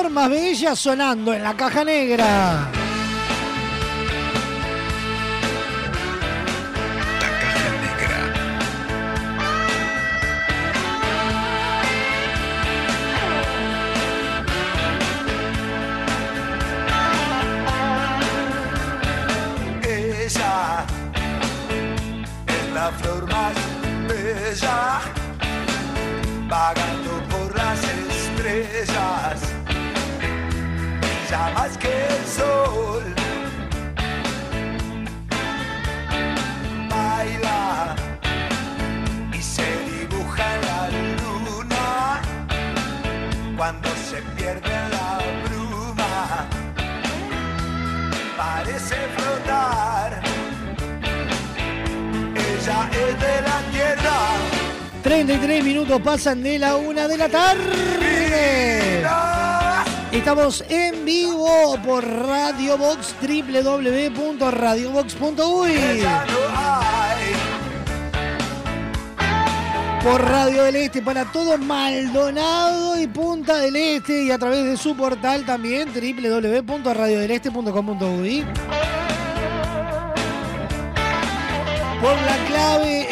formas bellas sonando en la caja negra. Pasan de la una de la tarde. Estamos en vivo por Radio Box www.radiobox.uy. Por Radio del Este para todo Maldonado y Punta del Este y a través de su portal también www.radiodeleste.com.uy. Por la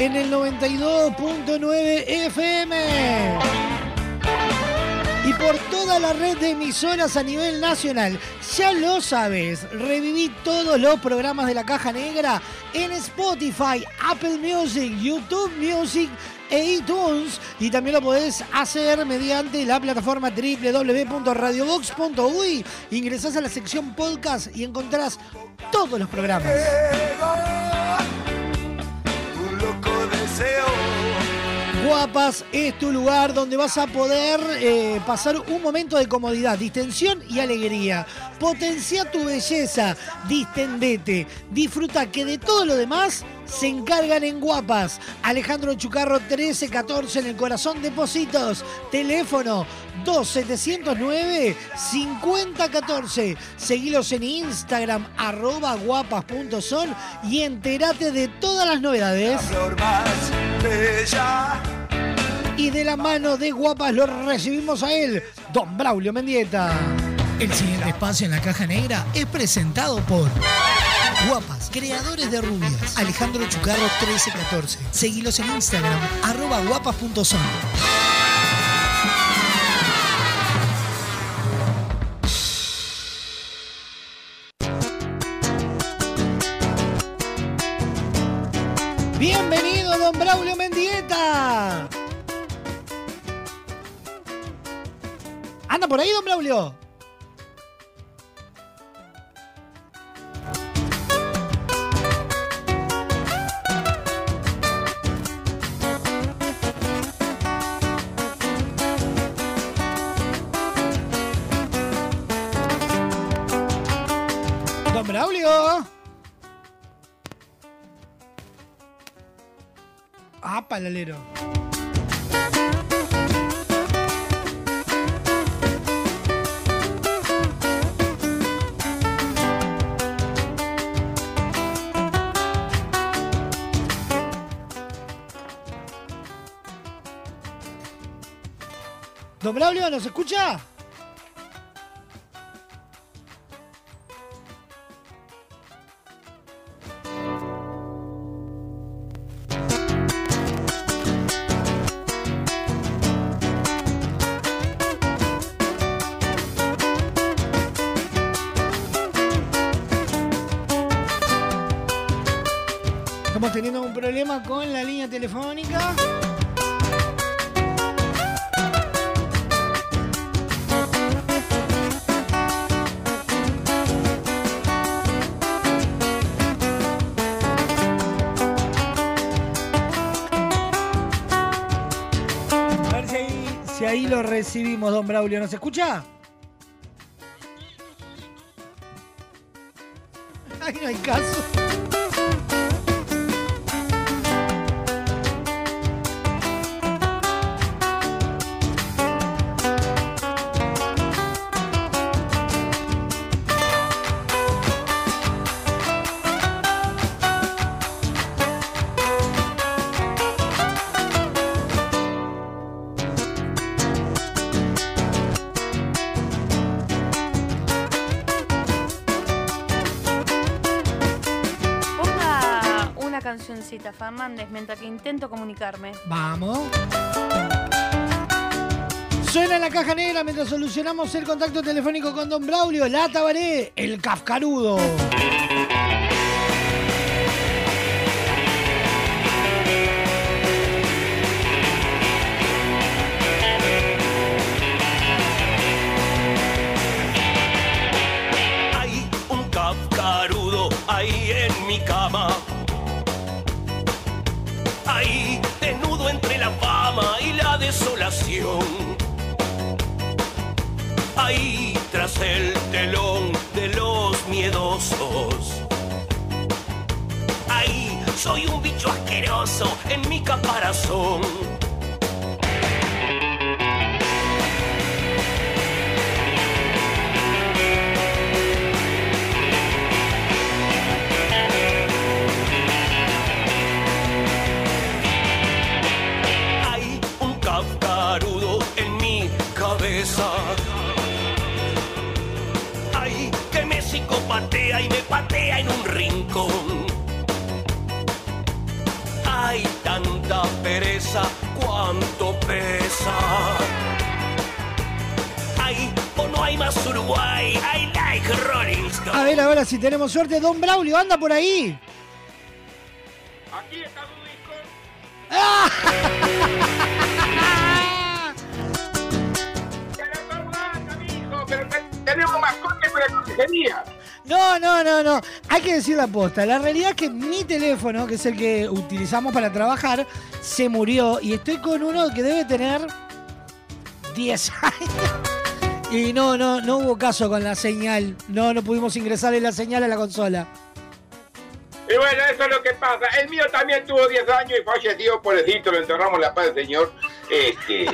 en el 92.9 FM. Y por toda la red de emisoras a nivel nacional. Ya lo sabes, reviví todos los programas de la Caja Negra en Spotify, Apple Music, YouTube Music e iTunes. Y también lo podés hacer mediante la plataforma www.radiobox.uy. Ingresás a la sección podcast y encontrás todos los programas. Guapas es tu lugar donde vas a poder eh, pasar un momento de comodidad, distensión y alegría. Potencia tu belleza, distendete, disfruta que de todo lo demás se encargan en Guapas. Alejandro Chucarro 1314 en el corazón de Positos. Teléfono 2709-5014. Seguilos en Instagram arroba guapas.son y entérate de todas las novedades. Y de la mano de Guapas lo recibimos a él, Don Braulio Mendieta.
El siguiente espacio en la caja negra es presentado por Guapas, creadores de rubias. Alejandro Chucarro 1314. Seguilos en Instagram, arroba guapas.son.
Bienvenido, Don Braulio Mendieta. ¿Anda por ahí, Don Braulio? Ah, palalero. Don Braulio, ¿nos escucha? Recibimos, don Braulio. ¿Nos escucha?
Fernández, mientras que intento comunicarme.
Vamos. Suena en la caja negra mientras solucionamos el contacto telefónico con Don Braulio, la Tabaré, el Kafkarudo. Tenemos suerte. Don Braulio, anda por ahí.
Aquí está tu disco. Pero te- tenemos mascotes para consejería.
No, no, no, no. Hay que decir la posta. La realidad es que mi teléfono, que es el que utilizamos para trabajar, se murió y estoy con uno que debe tener 10 años. Y no, no, no hubo caso con la señal. No, no pudimos ingresarle la señal a la consola.
Y bueno, eso es lo que pasa. El mío también tuvo 10 años y falleció, pobrecito, lo enterramos en la paz del Señor. Este,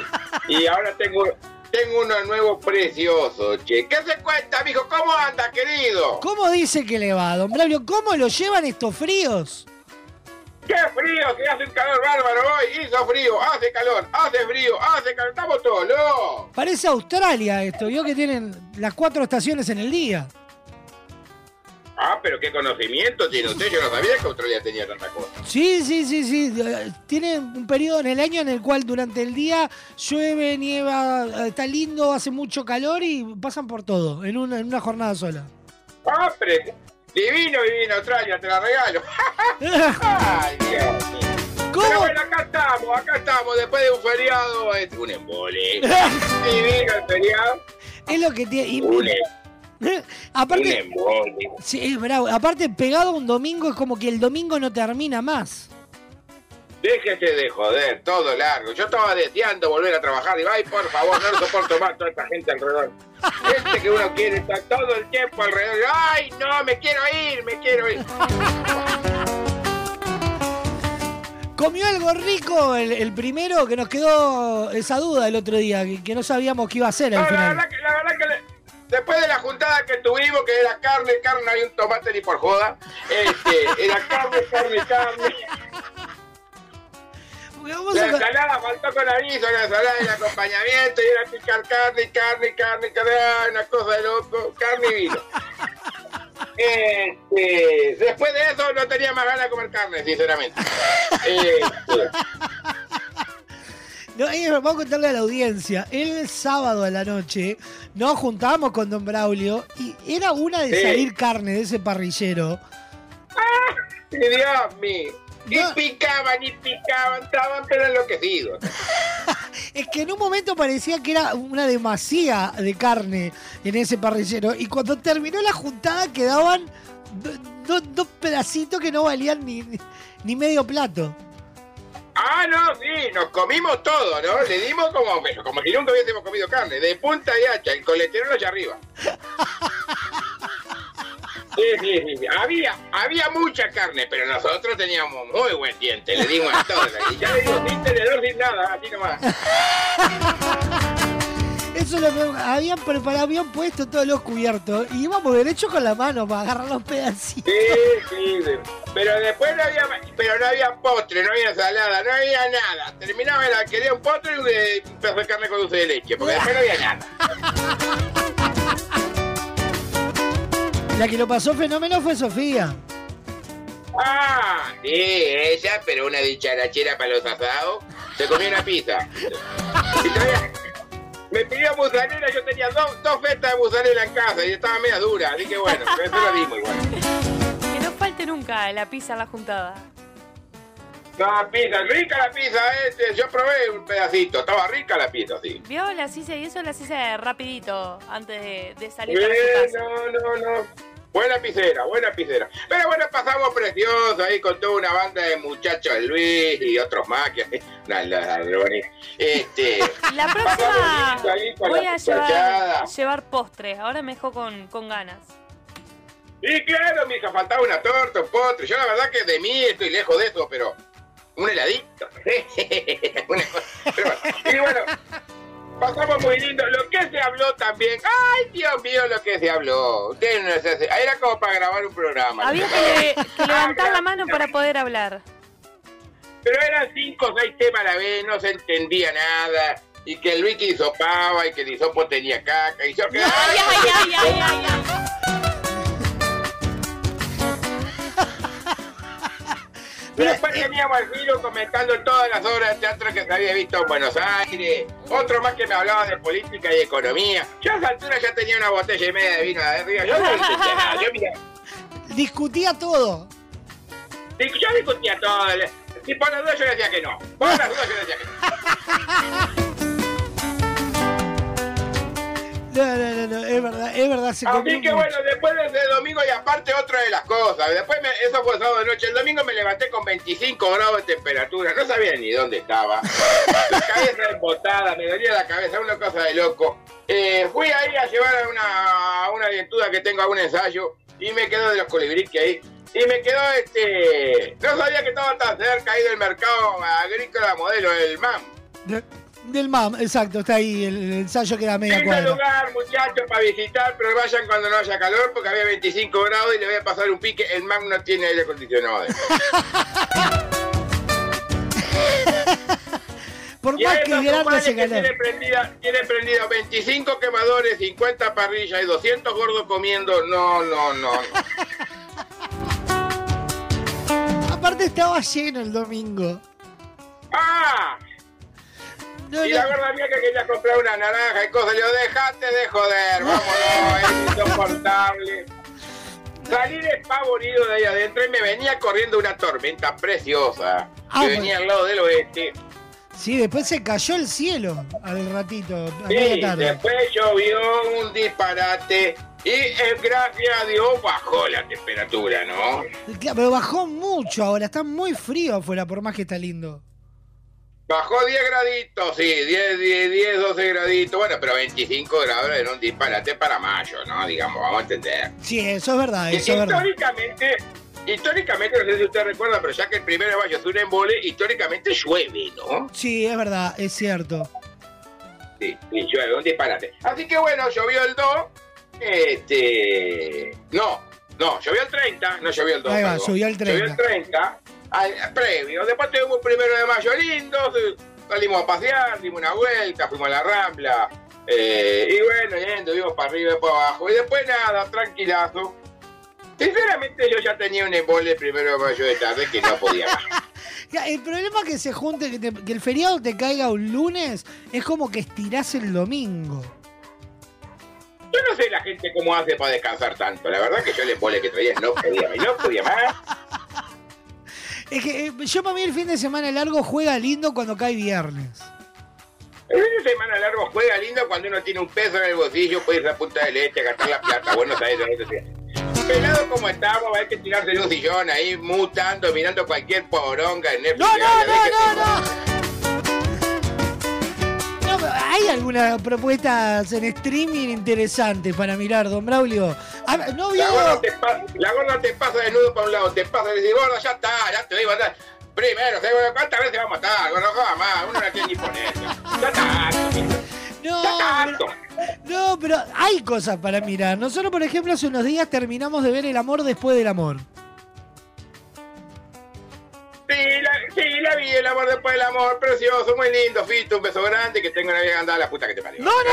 y ahora tengo, tengo uno nuevo precioso, che. ¿Qué se cuenta, mijo? ¿Cómo anda, querido?
¿Cómo dice que le va, don Braulio? ¿Cómo lo llevan estos fríos?
¡Qué frío! Que hace un calor bárbaro hoy. Hizo frío, hace calor, hace frío, hace calor. Estamos todos locos.
Parece Australia esto. Vio que tienen las cuatro estaciones en el día.
Ah, pero qué conocimiento tiene usted. Yo no sabía que Australia tenía tanta cosa.
Sí, sí, sí, sí. Tiene un periodo en el año en el cual durante el día llueve, nieva, está lindo, hace mucho calor y pasan por todo en una, en una jornada sola.
Ah, pero divino en Australia, te la regalo. Ay, Dios mío. Pero bueno, acá estamos, acá estamos, después de un feriado, es un embole. Divino el feriado.
Es lo que tiene.
Un,
aparte,
un embole.
sí, es bravo. Aparte, pegado a un domingo es como que el domingo no termina más.
Déjese de joder, todo largo. Yo estaba deseando volver a trabajar y ay, por favor, no lo soporto más toda esta gente alrededor. Gente que uno quiere estar todo el tiempo alrededor. Ay, no, me quiero ir, me quiero ir.
Comió algo rico el, el primero que nos quedó esa duda el otro día, que, que no sabíamos qué iba a hacer al
No, la
final.
verdad que, la verdad que le- después de la juntada que tuvimos, que era carne, carne, no había un tomate ni por joda. Este, era carne, carne, carne.
Vamos
La
a-
ensalada faltó con aviso, la ensalada y el acompañamiento, y era picar carne, carne, carne, carne, una cosa de loco, carne y vino. Este, después de eso no tenía más ganas de comer carne, sinceramente. Este,
No, vamos a contarle a la audiencia. El sábado a la noche nos juntábamos con Don Braulio y era una de
Sí.
salir carne de ese parrillero.
y Dios mío. Y picaban y picaban, estaban pero enloquecidos.
Es que en un momento parecía que era una demasía de carne en ese parrillero. Y cuando terminó la juntada quedaban do- do- dos pedacitos que no valían ni, ni medio plato.
Ah, no, sí, nos comimos todo, ¿no? Le dimos como, pero como si nunca hubiésemos comido carne, de punta y hacha, el colesterol allá arriba. Sí, sí, sí. Había, había mucha carne, pero nosotros teníamos muy buen diente, le dimos a todos. Y ya le digo, sin tenedor, sin nada, así nomás.
Eso lo que habían preparado, habían puesto todos los cubiertos y íbamos derecho con la mano para agarrar los pedacitos.
Sí, sí, sí. Pero después no había, pero no había postre, no había ensalada, no había nada. Terminaba, era, quería un postre y un, eh, un pedazo de carne con dulce de leche, porque después no había nada.
La que lo pasó fenómeno fue Sofía.
Ah, sí, ella, pero una dicharachera para los asados. Se comió una pizza. Y todavía me pidió mozzarella, yo tenía dos, dos fetas de mozzarella en casa y estaba media dura, así que bueno, pero eso lo dimos igual.
Que no falte nunca la pizza en la juntada.
No, pizza, rica la pizza, este, yo probé un pedacito, estaba rica la pizza, sí.
¿Vio? Las hice, y eso las hice rapidito antes de, de salir
Eh, no, no, no. Buena pizera, buena pizera. Pero bueno, pasamos precioso ahí con toda una banda de muchachos, Luis y otros más que... No, bonito. Este...
La próxima voy
la
a llevar, llevar postres. Ahora me dejó con, con ganas.
Y claro, mi hija, faltaba una torta, un postre. Yo la verdad que de mí estoy lejos de eso, pero un heladito. Una cosa- pero bueno, y bueno, pasamos muy lindo. Lo que se habló también. ¡Ay, Dios mío, lo que se habló! Ustedes no se hace- Era como para grabar un programa.
Había que, que levantar la mano para poder hablar.
Pero eran cinco o seis temas a la vez, no se entendía nada. Y que el Luis hisopaba y que el hisopo tenía caca. Y yo que.
Ay, ay, ay, ay, ay, ay.
Pero después teníamos al Giro comentando todas las obras de teatro que se había visto en Buenos Aires. Otro más que me hablaba de política y economía. Yo a esa altura ya tenía una botella y media de vino de arriba. Yo no entendía nada. Yo, mira,
Discutía todo.
yo discutía todo. Si por las dudas yo le decía que no. Por las dudas yo le decía que no.
No, no, no, no, es verdad, es verdad, se
Así que
mucho.
bueno, después de ese domingo y aparte otra de las cosas. Después me- eso fue sábado de noche. El domingo me levanté con 25 grados de temperatura. No sabía ni dónde estaba. La cabeza embotada, me dolía la cabeza, una cosa de loco. Eh, fui ahí a llevar a una, a una dientuda que tengo a un ensayo y me quedó de los colibrí que hay. Y me quedó este. No sabía que estaba tan cerca ahí del mercado agrícola modelo, el MAM.
De- del MAM, exacto, está ahí, el, ensayo queda media
Lindo
cuadra.
lugar, muchachos, para visitar, pero vayan cuando no haya calor porque había 25 grados y le voy a pasar un pique. El MAM no tiene aire acondicionado.
Por
Y
más que grande
que
calor.
tiene prendida, tiene prendido 25 quemadores, 50 parrillas y 200 gordos comiendo. No, no, no. no.
Aparte estaba lleno el domingo.
¡Ah!
No,
y la gorda mía que quería comprar una naranja y cosas, digo, dejate de joder, vámonos, es insoportable. Salí despavorido de ahí adentro y me venía corriendo una tormenta preciosa
Ah,
que
bueno.
venía al lado del oeste.
Sí, después se cayó el cielo al ratito, a
Sí,
tarde.
después llovió un disparate y eh, gracias a Dios bajó la temperatura, ¿no?
Claro, Pero bajó mucho ahora, está muy frío afuera, por más que está lindo.
Bajó 10 graditos, sí, 10, 10, 10, 12 graditos, bueno, pero 25 grados era un disparate para mayo, ¿no? Digamos, vamos a entender.
Sí, eso es verdad, eso es verdad.
históricamente, históricamente, no sé si usted recuerda, pero ya que el primero de mayo es un embole, históricamente llueve, ¿no?
Sí, es verdad, es cierto.
Sí, sí, llueve, un disparate. Así que bueno, llovió el 2, este... No, no, llovió el 30, no llovió el 2.
Ahí va, llovió el 30.
Llovió el 30, al- previo. Después tuvimos un primero de mayo lindo, salimos a pasear, dimos una vuelta, fuimos a la Rambla, eh, y bueno, yendo, vimos para arriba y para abajo. Y después nada, tranquilazo. Sinceramente yo ya tenía un embole el primero de mayo de tarde que no podía más.
El problema que se junte, que, te- que el feriado te caiga un lunes, es como que estirás el domingo.
Yo no sé la gente cómo hace para descansar tanto. La verdad que yo el embole que traía no podía no podía más.
Es que eh, yo para mí el fin de semana largo juega lindo cuando cae viernes.
El fin de semana largo juega lindo cuando uno tiene un peso en el bolsillo, puede ir a Punta del Este a gastar la plata. Bueno, sea. Pelado como estamos, hay que tirarse en un sillón ahí, mutando, mirando cualquier poronga en Netflix.
No, no, no, no, No, ¿Hay algunas propuestas en streaming interesantes para mirar, don Braulio? A ¿No vio?
La gorda, te pa- la gorda te pasa desnudo para un lado, te pasa y dice, gorda, ya está, ya te voy a matar. Primero, ¿cuántas veces vamos a matar? Gorda, no jodas más, uno no quiere ni. Ya está,
No, pero, no, pero hay cosas para mirar. Nosotros, por ejemplo, hace unos días terminamos de ver El amor después del amor.
Sí la, sí, la vi, el amor después del amor, precioso, muy lindo, Fito, un beso grande, que tenga una vieja andada la puta que te parió.
No, no,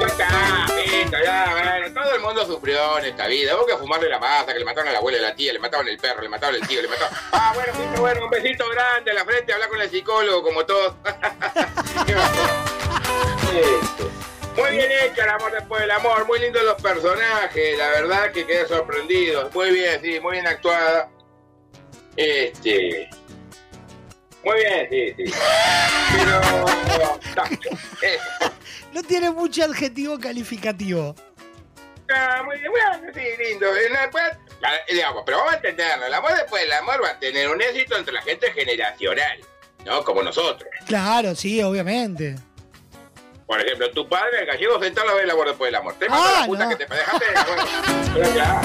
Ya está, Fito, ya, bueno, todo el mundo sufrió en esta vida. Hubo que fumarle la masa, que le mataron a la abuela y a la tía, le mataron el perro, le mataron el tío, le mataron... Ah, bueno, Fito, bueno, un besito grande a la frente, habla con el psicólogo, como todos. Este, Muy bien hecho el amor después del amor, muy lindos los personajes, la verdad que quedé sorprendido. Muy bien, sí, muy bien actuada. Este. Muy bien, sí, sí. Pero.
No tiene mucho adjetivo calificativo.
ah, muy bien, bueno, sí, lindo. Eh, no, ah, digamos, pero vamos a entenderlo. El amor después del amor va a tener un éxito entre la gente generacional, ¿no? Como nosotros.
Claro, sí, obviamente.
Por ejemplo, tu padre, el gallego, sentado a ver el amor después del amor. Te mando
Ah,
la puta
no.
que te dejaste de amor. Pero ya.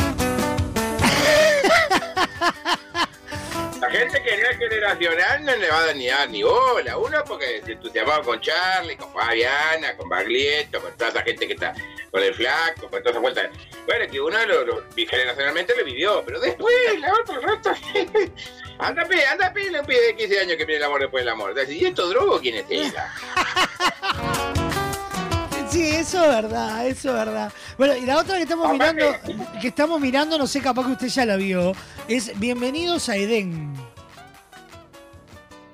La gente que no es generacional no le va a dar ni, dar ni bola. Uno porque se entusiasmaba con Charlie, con Fabiana, con Baglietto, con toda esa gente que está con el flaco, con toda esa vuelta. Bueno, que uno lo, lo- generacionalmente lo vivió, pero después la otra el resto. anda, pe, anda, pile un pibe de 15 años que viene el amor después del amor. ¿Y esto drogo quién es ella?
Sí, eso es verdad, eso es verdad. Bueno, y la otra que estamos mirando, que estamos mirando, no sé, capaz que usted ya la vio, es Bienvenidos a Edén.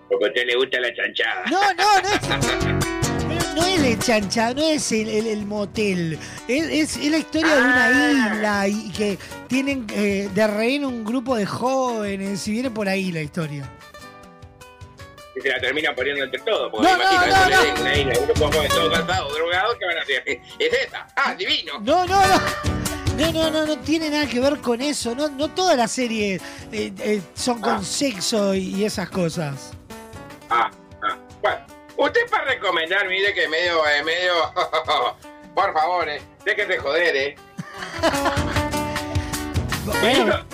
Porque a usted le gusta la chanchada.
No, no, no es, no es de chancha, no es el, el- el motel. Es, es- es la historia de una isla y que tienen eh, de rehén un grupo de jóvenes y viene por ahí la historia.
Y se la terminan poniendo entre todos. Porque
No,
imagina,
no, no, no.
una isla, un grupo joven todo cansado, drogado, ¿qué van a hacer? Es esa. Ah, divino.
No, no, no. No, no, no, no tiene nada que ver con eso. No, no todas las series eh, eh, son con sexo y, y esas cosas.
Ah, ah. Bueno, usted para recomendar, mire que medio, eh, medio. Por favor, eh, déjese joder, eh.
Bueno,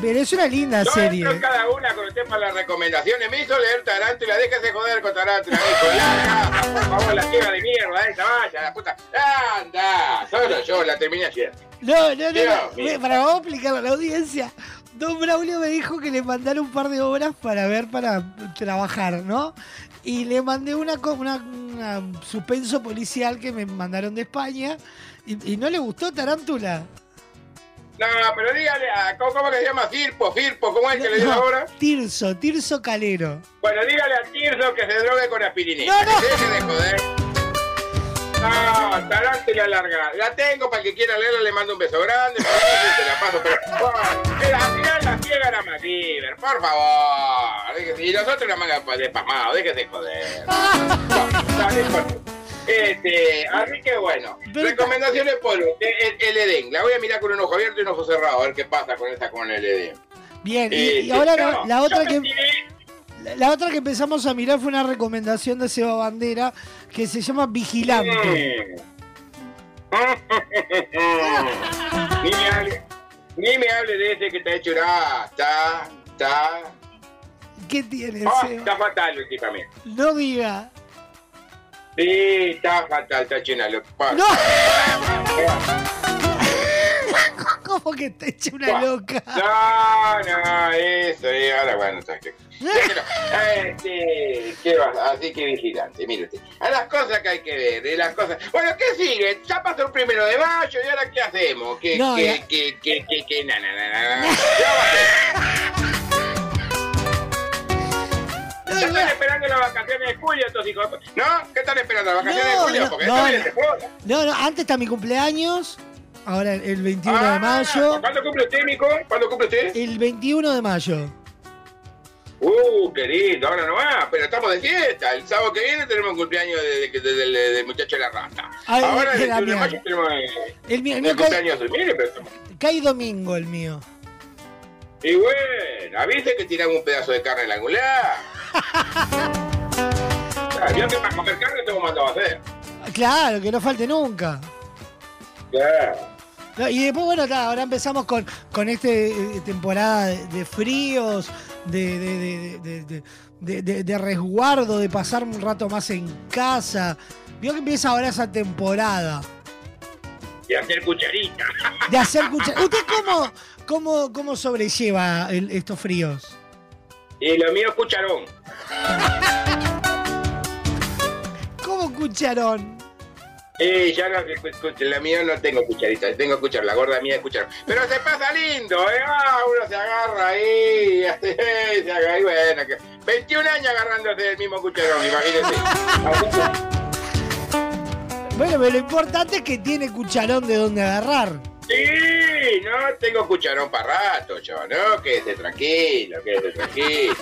pero es una linda
Yo
serie.
entro en cada una con usted para las recomendaciones. Me hizo leer Tarántula, déjese joder con Tarántula, hijo. Por favor, la tierra de mierda esa, vaya, la puta. Anda, solo yo, la terminé ayer.
No, no, no, no. Para vamos a explicarlo a la audiencia. Don Braulio me dijo que le mandara un par de obras para ver, para trabajar, ¿no? Y le mandé una, una, una suspenso policial que me mandaron de España y, y no le gustó Tarántula.
No, pero dígale, a, ¿cómo, cómo que se llama? Firpo, Firpo, ¿cómo es que le dio
No,
ahora?
Tirso, Tirso Calero.
Bueno, dígale a Tirso que se drogue con aspirina.
No, no.
Que deje de joder. No, tarántula larga. La tengo para el que quiera leerla, le mando un beso grande. la paso, pero. Bueno, al final la ciega era MacGyver, por favor. Y nosotros la manga de pasmado, déjese de joder. Bueno, dale, bueno. Este, así que bueno, recomendaciones por el, el- Edén. La voy a mirar con un ojo abierto y un ojo cerrado, a ver qué pasa con esta con el Edén.
Bien, y,
Eh,
y ahora la,
no,
la otra que la, la otra que empezamos a mirar fue una recomendación de Seba Bandera que se llama Vigilante.
ni me hable, ni me hable de ese que está hecho una. Está, está.
¿Qué tiene
Ah,
Seba?
está fatal últimamente.
No diga.
Sí, está fatal, está hecho una loca.
¡No! ¿Cómo que te echa una loca?
No, no, eso, eh, ahora bueno, ¿sabes qué? Este, ¿qué vas? Así que vigilante, usted. A las cosas que hay que ver, de las cosas. Bueno, ¿qué sigue? Ya pasó el primero de mayo y ahora ¿qué hacemos? ¿Qué,
No,
qué,
ya.
qué, qué, qué, qué, na, na, na, na, na? ¿Qué vamos a hacer? ¿Qué están esperando las vacaciones de julio estos hijos? de ¿No? ¿Qué están esperando las vacaciones de julio? Porque
no,
esto
no.
de.
No, no, antes está mi cumpleaños. Ahora el 21
Ah,
de mayo.
¿Cuándo cumple usted, Mico? ¿Cuándo cumple usted?
El 21 de mayo.
Uh, qué lindo, ahora no va, pero estamos de fiesta. El sábado que viene tenemos un cumpleaños de- de- de- del del muchacho de la rata.
Ay,
ahora
de
el
la
21 de mayo tenemos eh,
El mío, el
el
mío cae,
cumpleaños de mire, pero estamos-
cae domingo el mío.
Y bueno, avise que tiran un pedazo de carne en algún lado. Ah, Yo que para comer carne tengo mandado a hacer.
Claro, que no falte nunca.
Claro.
No, y después, bueno, ahora empezamos con, con esta temporada de, de fríos, de, de, de- de- de- de- de- de resguardo, de pasar un rato más en casa. Vio que empieza ahora esa temporada
Y hacer cucharita.
de hacer cuchara. ¿Usted cómo, cómo, cómo sobrelleva el- estos fríos?
Y lo mío es cucharón.
¿Cómo cucharón?
Y ya no, la mía no tengo cucharita, tengo cuchar, la gorda mía es cucharón. Pero se pasa lindo, ¿eh? Ah, uno se agarra ahí, se agarra ahí, bueno, que 21 años agarrándose del mismo cucharón, que-
Bueno, pero lo importante es que tiene cucharón de donde agarrar.
Sí, no tengo cucharón para rato, yo, ¿no? Quédese tranquilo, quédese tranquilo.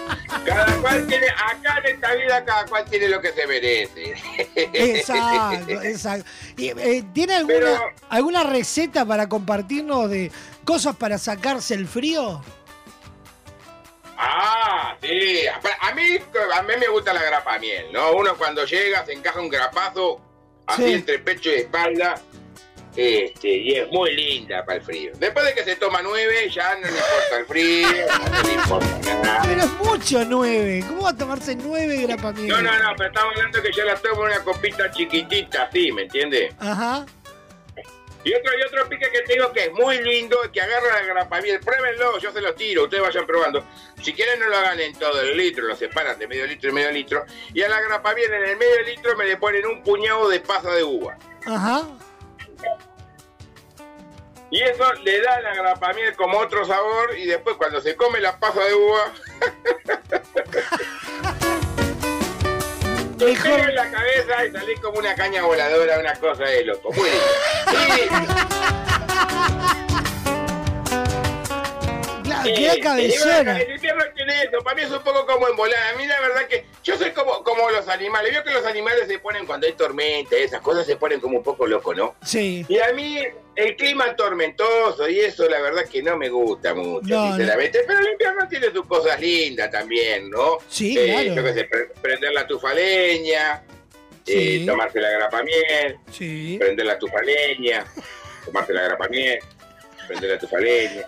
Cada cual tiene, acá en esta vida cada cual tiene lo que se merece.
Exacto, exacto. Y, eh, ¿Tiene alguna,
Pero-
alguna receta para compartirnos de cosas para sacarse el frío?
Ah, sí. A mí, a mí me gusta la grapa miel, ¿no? Uno cuando llega se encaja un grapazo así
Sí.
entre pecho y espalda. Este, y es muy linda para el frío. Después de que se toma nueve, ya no le importa el frío, no le importa nada.
Pero es mucho nueve. ¿Cómo va a tomarse nueve grapamiel?
No, no, no, pero estamos hablando que yo la tomo en una copita chiquitita, así, ¿me entiendes?
Ajá.
Y otro, y otro pique que tengo que es muy lindo, que agarra la grapamiel. Pruébenlo, yo se los tiro, ustedes vayan probando. Si quieren no lo hagan en todo el litro, lo separan de medio litro y medio litro. Y a la grapamiel en el medio litro me le ponen un puñado de pasa de uva.
Ajá.
Y eso le da a la grapamiel como otro sabor y después cuando se come la pasa de uva... Te en la cabeza y salís como una caña voladora, una cosa de loco. Muy
Claro,
Eh, eh, bueno, El invierno tiene eso, para mí es un poco como en volar. A mí la verdad que yo soy como, como los animales. Veo que los animales se ponen cuando hay tormenta, esas cosas se ponen como un poco locos, ¿no?
Sí.
Y a mí el clima tormentoso y eso la verdad que no me gusta mucho,
No,
sinceramente. Pero el invierno tiene sus cosas lindas también, ¿no?
Sí,
Eh,
claro.
Yo qué sé, pre- prender la tufaleña,
Sí.
tomarse la grapamiel,
Sí.
prender la tufaleña, tomarse la grapamiel, prender la tufaleña.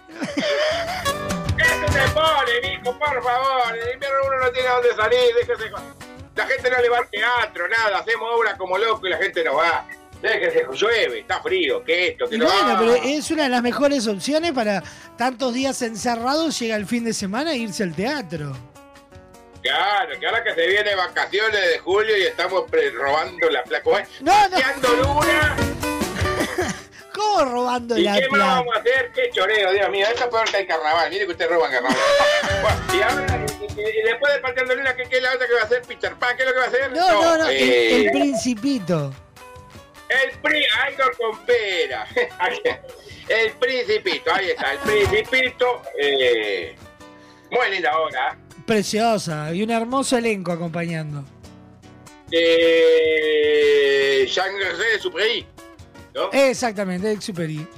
Eso se pone, mijo, por favor. En el invierno uno no tiene a dónde salir, déjese. La gente no le va al teatro, nada. Hacemos obras como loco y la gente no va. Déjese, llueve, está frío, que esto, que
Y
no
bueno,
va.
pero es una de las mejores opciones para tantos días encerrados, llega el fin de semana e irse al teatro.
Claro, que ahora que se viene vacaciones de julio y estamos robando la placa.
No, no.
Luna.
¿Cómo robando
¿Y
la
qué más vamos a hacer? ¡Qué choreo, Dios mío! Esto es peor que el carnaval. Mire que usted roba en carnaval. Bueno, y ahora, y, y- y después de luna, ¿qué, ¿qué es la otra que va a hacer Peter Pan? ¿Qué es lo que va a hacer?
No, no, no, el,
eh,
el principito.
El pri, algo con pera. El principito, ahí está, el principito. Eh, muy linda obra.
Preciosa. Y un hermoso elenco acompañando.
Eh, Jean-José de Superi. ¿No?
Exactamente, ex superi.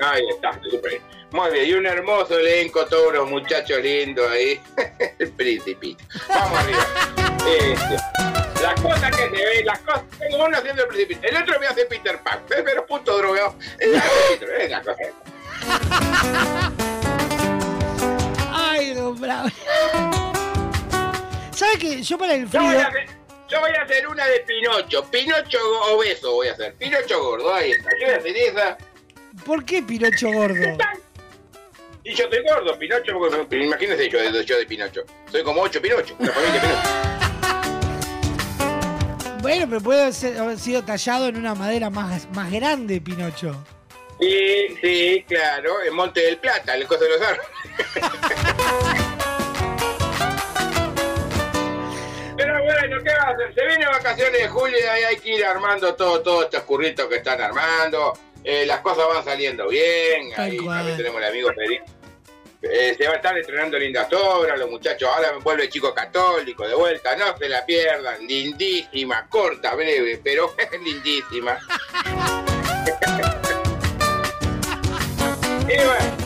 Ahí está, de Superi. Muy bien, y un hermoso elenco, todos los muchachos lindos ahí. el principito. Vamos arriba. Este, las cosas que se ven, las cosas. Tengo uno haciendo el principito. El otro me hace Peter Pan. Pero punto drogado. Es la cosa, es la cosa.
Ay, don Bravo. ¿Sabe qué? Yo para el frío.
Yo voy a hacer una de Pinocho. Pinocho obeso voy a hacer. Pinocho gordo, ahí está. Yo voy a hacer esa.
¿Por qué Pinocho gordo?
Y yo estoy gordo, Pinocho. porque- Imagínense yo, de- yo de Pinocho. Soy como ocho Pinocho. Una familia Pinocho.
Bueno, pero puede ser- haber sido tallado en una madera más, más grande, Pinocho.
Sí, sí, claro. En Monte del Plata, el coso de los árboles. Pero bueno, ¿qué va a hacer? Se vienen vacaciones de julio y ahí hay que ir armando todo, todos estos curritos que están armando. Eh, las cosas van saliendo bien. Ahí también tenemos el amigo Federico. Eh, se va a estar estrenando lindas obras, los muchachos. Ahora vuelve Chico Católico de vuelta, no se la pierdan. Lindísima, corta, breve, pero lindísima. y bueno,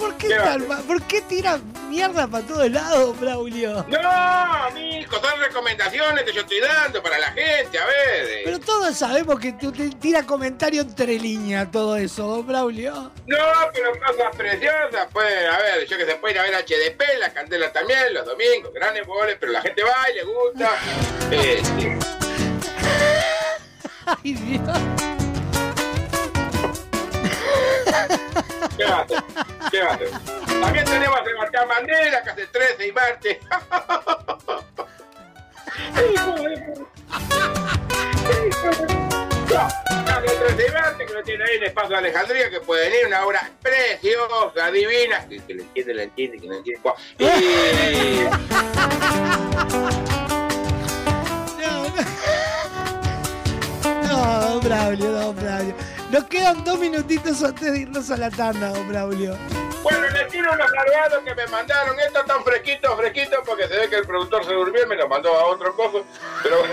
¿Por qué,
¿Qué va a
tal ma- ¿Por qué tira mierda para todos lados, Braulio?
no, mijo, son recomendaciones que yo estoy dando para la gente, a ver. eh.
Pero todos sabemos que tú te tira comentario entre líneas todo eso, don Braulio.
No, pero cosas preciosas, pues, a ver, yo que se puede ir a ver HDP, la candela también, los domingos, grandes goles, pero la gente va y le gusta. Eh, sí.
Ay, Dios.
¿Qué va? ¿Qué? También tenemos a Sebastián Bandera, que hace 13 y martes. Hace 13 y martes, que lo tiene ahí en Espacio de Alejandría, que pueden ir, una obra preciosa, divina, que, que le entiende, le entiende, que no entiende. Y...
No, don Braulio, don Braulio. Nos quedan dos minutitos antes de irnos a la tanda, don Braulio.
Bueno, les tiro unos cargados que me mandaron. Estos tan fresquitos, fresquitos, porque se ve que el productor se durmió y me los mandó a otro coso. Pero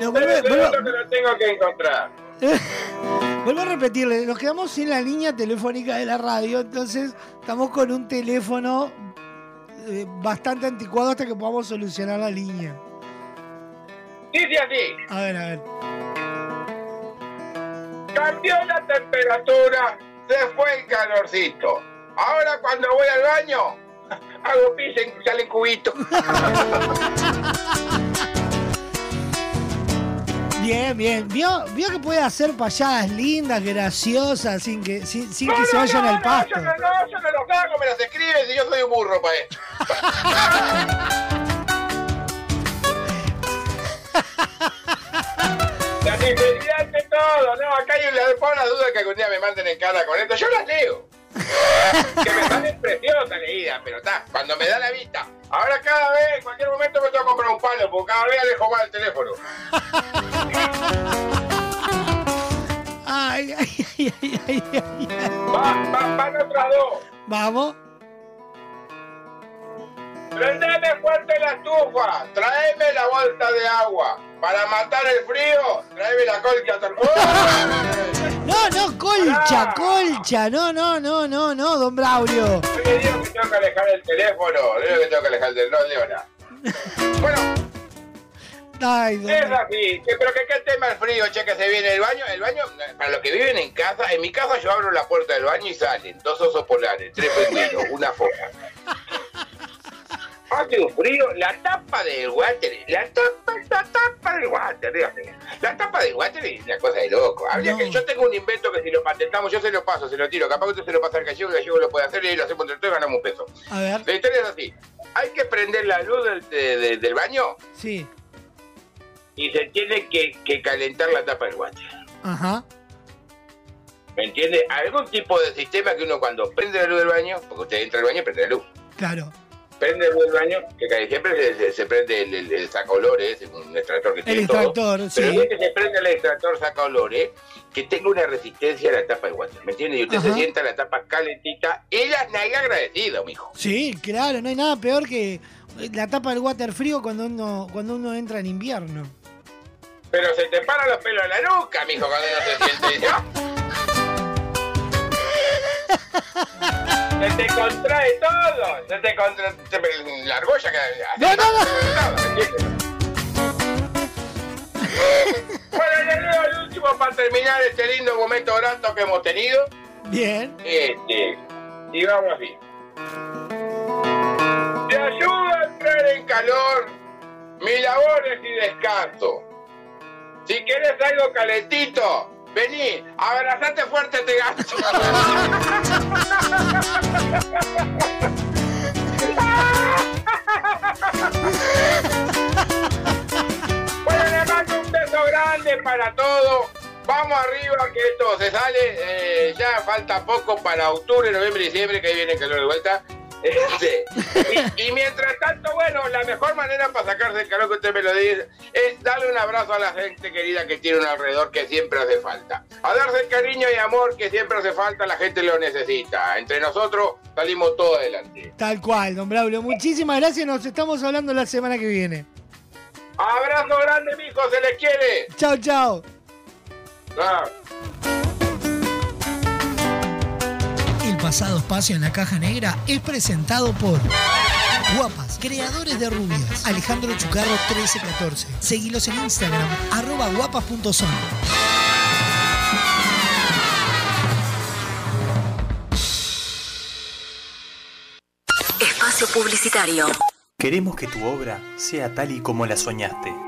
No, vuelve- vuelvo-
que lo tengo que encontrar.
Vuelvo a repetirle, nos quedamos sin la línea telefónica de la radio, entonces estamos con un teléfono eh, bastante anticuado hasta que podamos solucionar la línea.
Dice así.
A ver, a ver.
Cambió la temperatura, se fue el calorcito. Ahora cuando voy al baño, hago pis y sale cubito.
Bien, bien. ¿Vio, vio que puede hacer payadas lindas, graciosas, sin que, sin, sin que se vayan al pasto.
Yo no, no, yo no los hago, me las escribes y yo soy un burro para esto. La sinceridad ante todo, no, acá hay una, por la duda que algún día me manden en cara con esto, yo las leo. que me salen preciosas leídas, pero está, cuando me da la vista. Ahora cada vez, en cualquier momento me tengo que comprar un palo, porque cada vez alejo más el teléfono.
Ay, ay, ay, ay, ay, ay.
Va, va, van otras dos.
Vamos.
Prendeme fuerte la estufa, tráeme la bolsa de agua. Para matar el frío, tráeme la colcha.
No, no, colcha, colcha. No, no, no, no, no, don Braulio.
Yo le digo que tengo que alejar el teléfono, le digo que tengo que alejar el teléfono, no. Bueno,
Ay, don
es así, que- pero que qué tema el frío, che, que se viene el baño. El baño, para los que viven en casa, en mi casa yo abro la puerta del baño y salen dos osos polares, tres pingüinos, una foca. Frío, la tapa del water, la tapa, la tapa del water, mío. La tapa del water es una cosa de loco. Habría que, yo tengo un invento que si lo patentamos, yo se lo paso, se lo tiro. Capaz que usted se lo pasa al gallego, el gallego lo puede hacer y lo hacemos entre todos y ganamos un peso.
A ver.
La historia es así. Hay que prender la luz del, de- de- del baño
Sí.
y se tiene que, que calentar la tapa del water.
Ajá.
¿Me entiende? Algún tipo de sistema que uno cuando prende la luz del baño, porque usted entra al baño y prende la luz.
Claro.
Prende del baño, que casi siempre se, se- se prende el, el, el sacaolores, un extractor que
El
tiene todo.
extractor,
Pero
sí.
vez que se prende el extractor sacaolores, que tenga una resistencia a la tapa del water. ¿Me entiende? Y usted
Ajá.
se sienta la tapa calentita y las nalgas agradecido, mijo.
Sí, claro, no hay nada peor que la tapa del water frío cuando uno, cuando uno entra en invierno.
Pero se te paran los pelos en la nuca, mijo, cuando uno se siente. Se te contrae todo, se te contrae la argolla que
No, no,
Bueno, le leo el último para terminar este lindo momento grato que hemos tenido.
Bien.
Este, y vamos así. Te ayuda a entrar en calor mi labores y descanso. Si quieres algo calentito, vení, abrazate fuerte este gato. Bueno, le un beso grande para todos. Vamos arriba que esto se sale. eh, ya falta poco para octubre, noviembre diciembre, que ahí viene el calor de vuelta. Este, y, y mientras tanto, bueno, la mejor manera para sacarse el calor que usted me lo dice es darle un abrazo a la gente querida que tiene un alrededor que siempre hace falta. A darse el cariño y amor que siempre hace falta, la gente lo necesita. Entre nosotros salimos todos adelante.
Tal cual, don Braulio. Muchísimas gracias. Nos estamos hablando la semana que viene.
Abrazo grande, mijo, se les quiere.
Chao, chao.
Chao.
Pasado espacio en la caja negra es presentado por Guapas, creadores de rubias. Alejandro Chucarro 1314. Seguilos en Instagram, arroba guapas.son.
Espacio publicitario.
Queremos que tu obra sea tal y como la soñaste.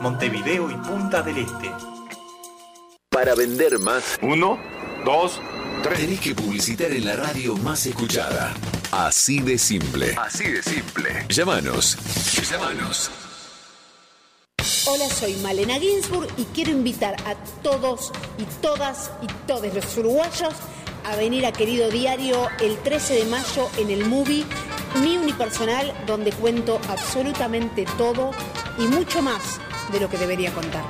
Montevideo y Punta del Este.
Para vender más. Uno, dos, tres. Tenés que publicitar en la radio más escuchada. Así de simple. Así de simple. Llámanos. Llámanos.
Hola, soy Malena Ginsburg y quiero invitar a todos y todas y todos los uruguayos a venir a Querido Diario el 13 de mayo en el movie mi unipersonal donde cuento absolutamente todo y mucho más de lo que debería contar.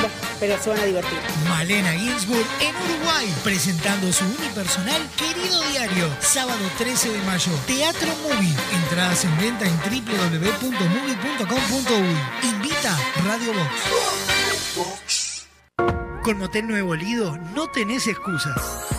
Bueno, pero se van a divertir.
Malena Ginsburg en Uruguay, presentando su unipersonal Querido Diario, sábado 13 de mayo. Teatro Movie, entradas en venta en www.movie.com.uy. Invita Radio Box. Con Motel Nuevo Lido no tenés excusas.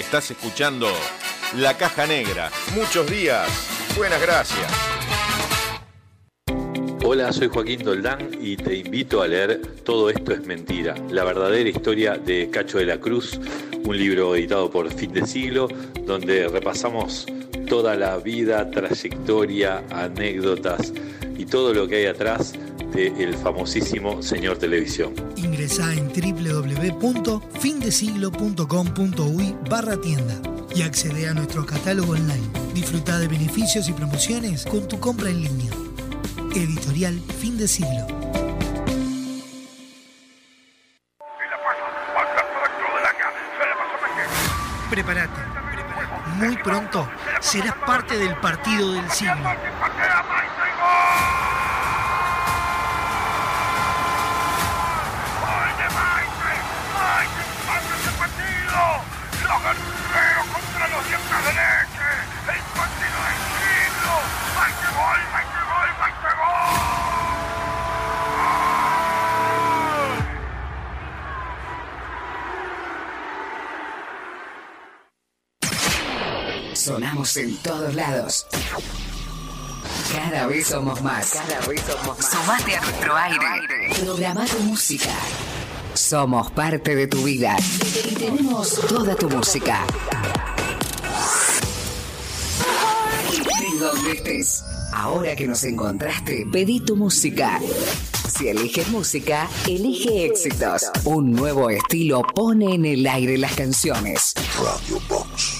Estás escuchando La Caja Negra. Muchos días. Buenas gracias.
Hola, soy Joaquín Doldán y te invito a leer Todo esto es mentira, la verdadera historia de Cacho de la Cruz, un libro editado por Fin de Siglo, donde repasamos toda la vida, trayectoria, anécdotas y todo lo que hay atrás del famosísimo señor televisión.
Ingresá en www.findesiglo.com.uy barra tienda y accede a nuestro catálogo online. Disfruta de beneficios y promociones con tu compra en línea. Editorial Fin de Siglo. Prepárate. Muy pronto serás parte del partido del siglo.
En todos lados. Cada vez somos más. Cada vez somos más. Sumate a nuestro aire. Programa tu música. Somos parte de tu vida. Y tenemos toda tu música. De donde estés. Ahora que nos encontraste, pedí tu música. Si eliges música, elige éxitos. Un nuevo estilo pone en el aire las canciones. Radio Box.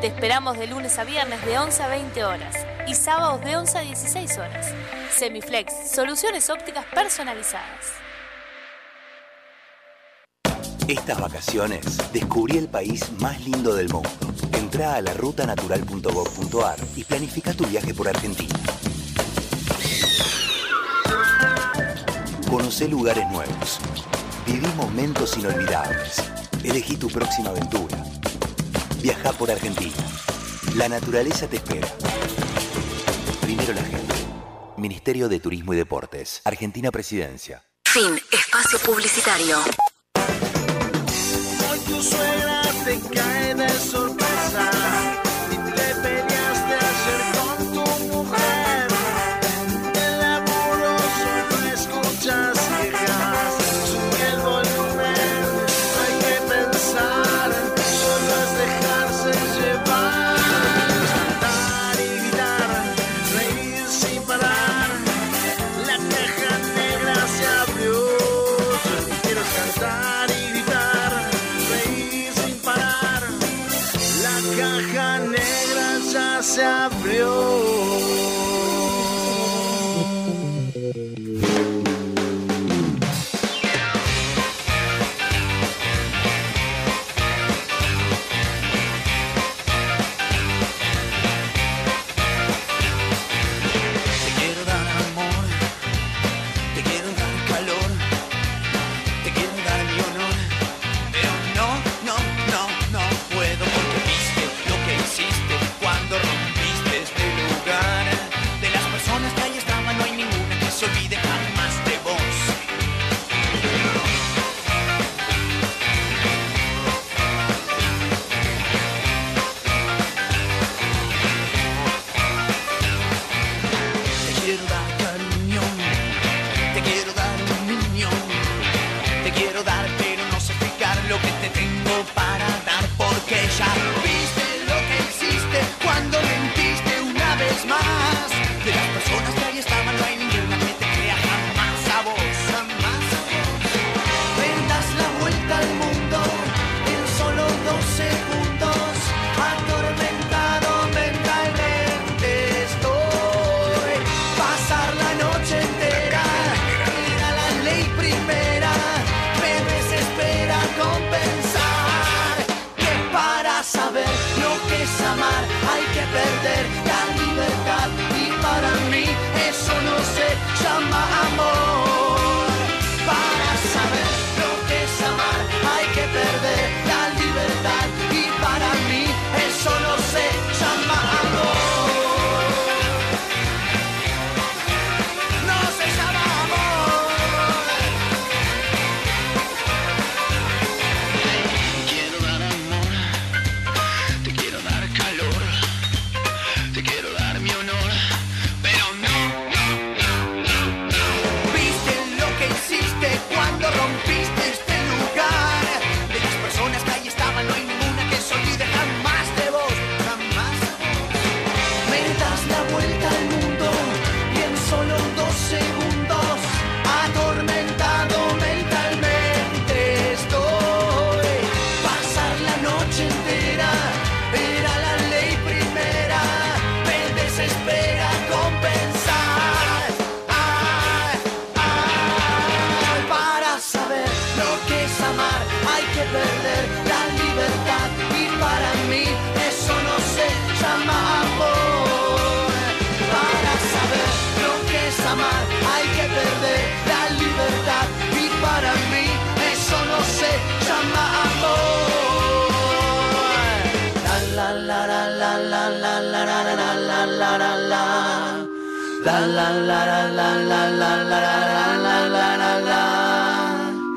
Te esperamos de lunes a viernes de 11 a 20 horas y sábados de 11 a 16 horas. Semiflex, soluciones ópticas personalizadas.
Estas vacaciones descubrí el país más lindo del mundo. Entrá a la rutanatural.gov.ar y planifica tu viaje por Argentina. Conoce lugares nuevos. Viví momentos inolvidables. Elegí tu próxima aventura. Viaja por Argentina. La naturaleza te espera. Primero la gente. Ministerio de Turismo y Deportes. Argentina Presidencia.
Fin. Espacio publicitario.
Hoy tu suegra te cae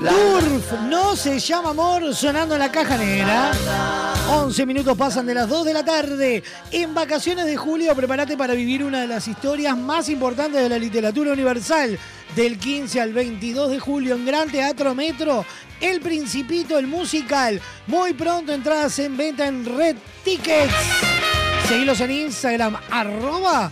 Turf no se llama amor sonando en la caja negra. 11 minutos pasan de las 2 de la tarde. En vacaciones de julio, prepárate para vivir una de las historias más importantes de la literatura universal. Del 15 al 22 de julio en Gran Teatro Metro, El Principito, el musical. Muy pronto entradas en venta en Red Tickets. Seguilos en Instagram, arroba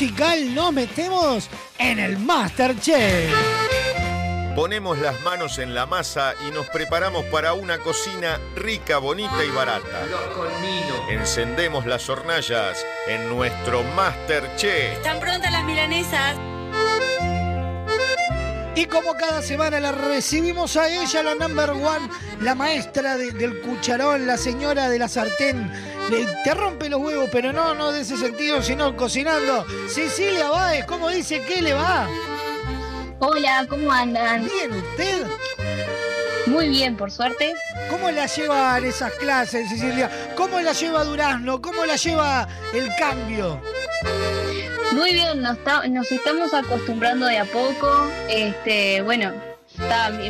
Musical, nos metemos en el Masterchef.
Ponemos las manos en la masa y nos preparamos para una cocina rica, bonita y barata. Encendemos las hornallas en nuestro Masterchef.
¿Están prontas las milanesas?
Y como cada semana la recibimos a ella, la number one, la maestra de- del cucharón, la señora de la sartén. Te rompe los huevos, pero no, no de ese sentido, sino cocinando. Cecilia Báez, ¿cómo dice que le va?
Hola, ¿cómo andan?
Bien, ¿usted?
Muy bien, por suerte.
¿Cómo la llevan esas clases, Cecilia? ¿Cómo la lleva Durazno? ¿Cómo la lleva el cambio?
Muy bien, nos, nos estamos acostumbrando de a poco. Este, bueno,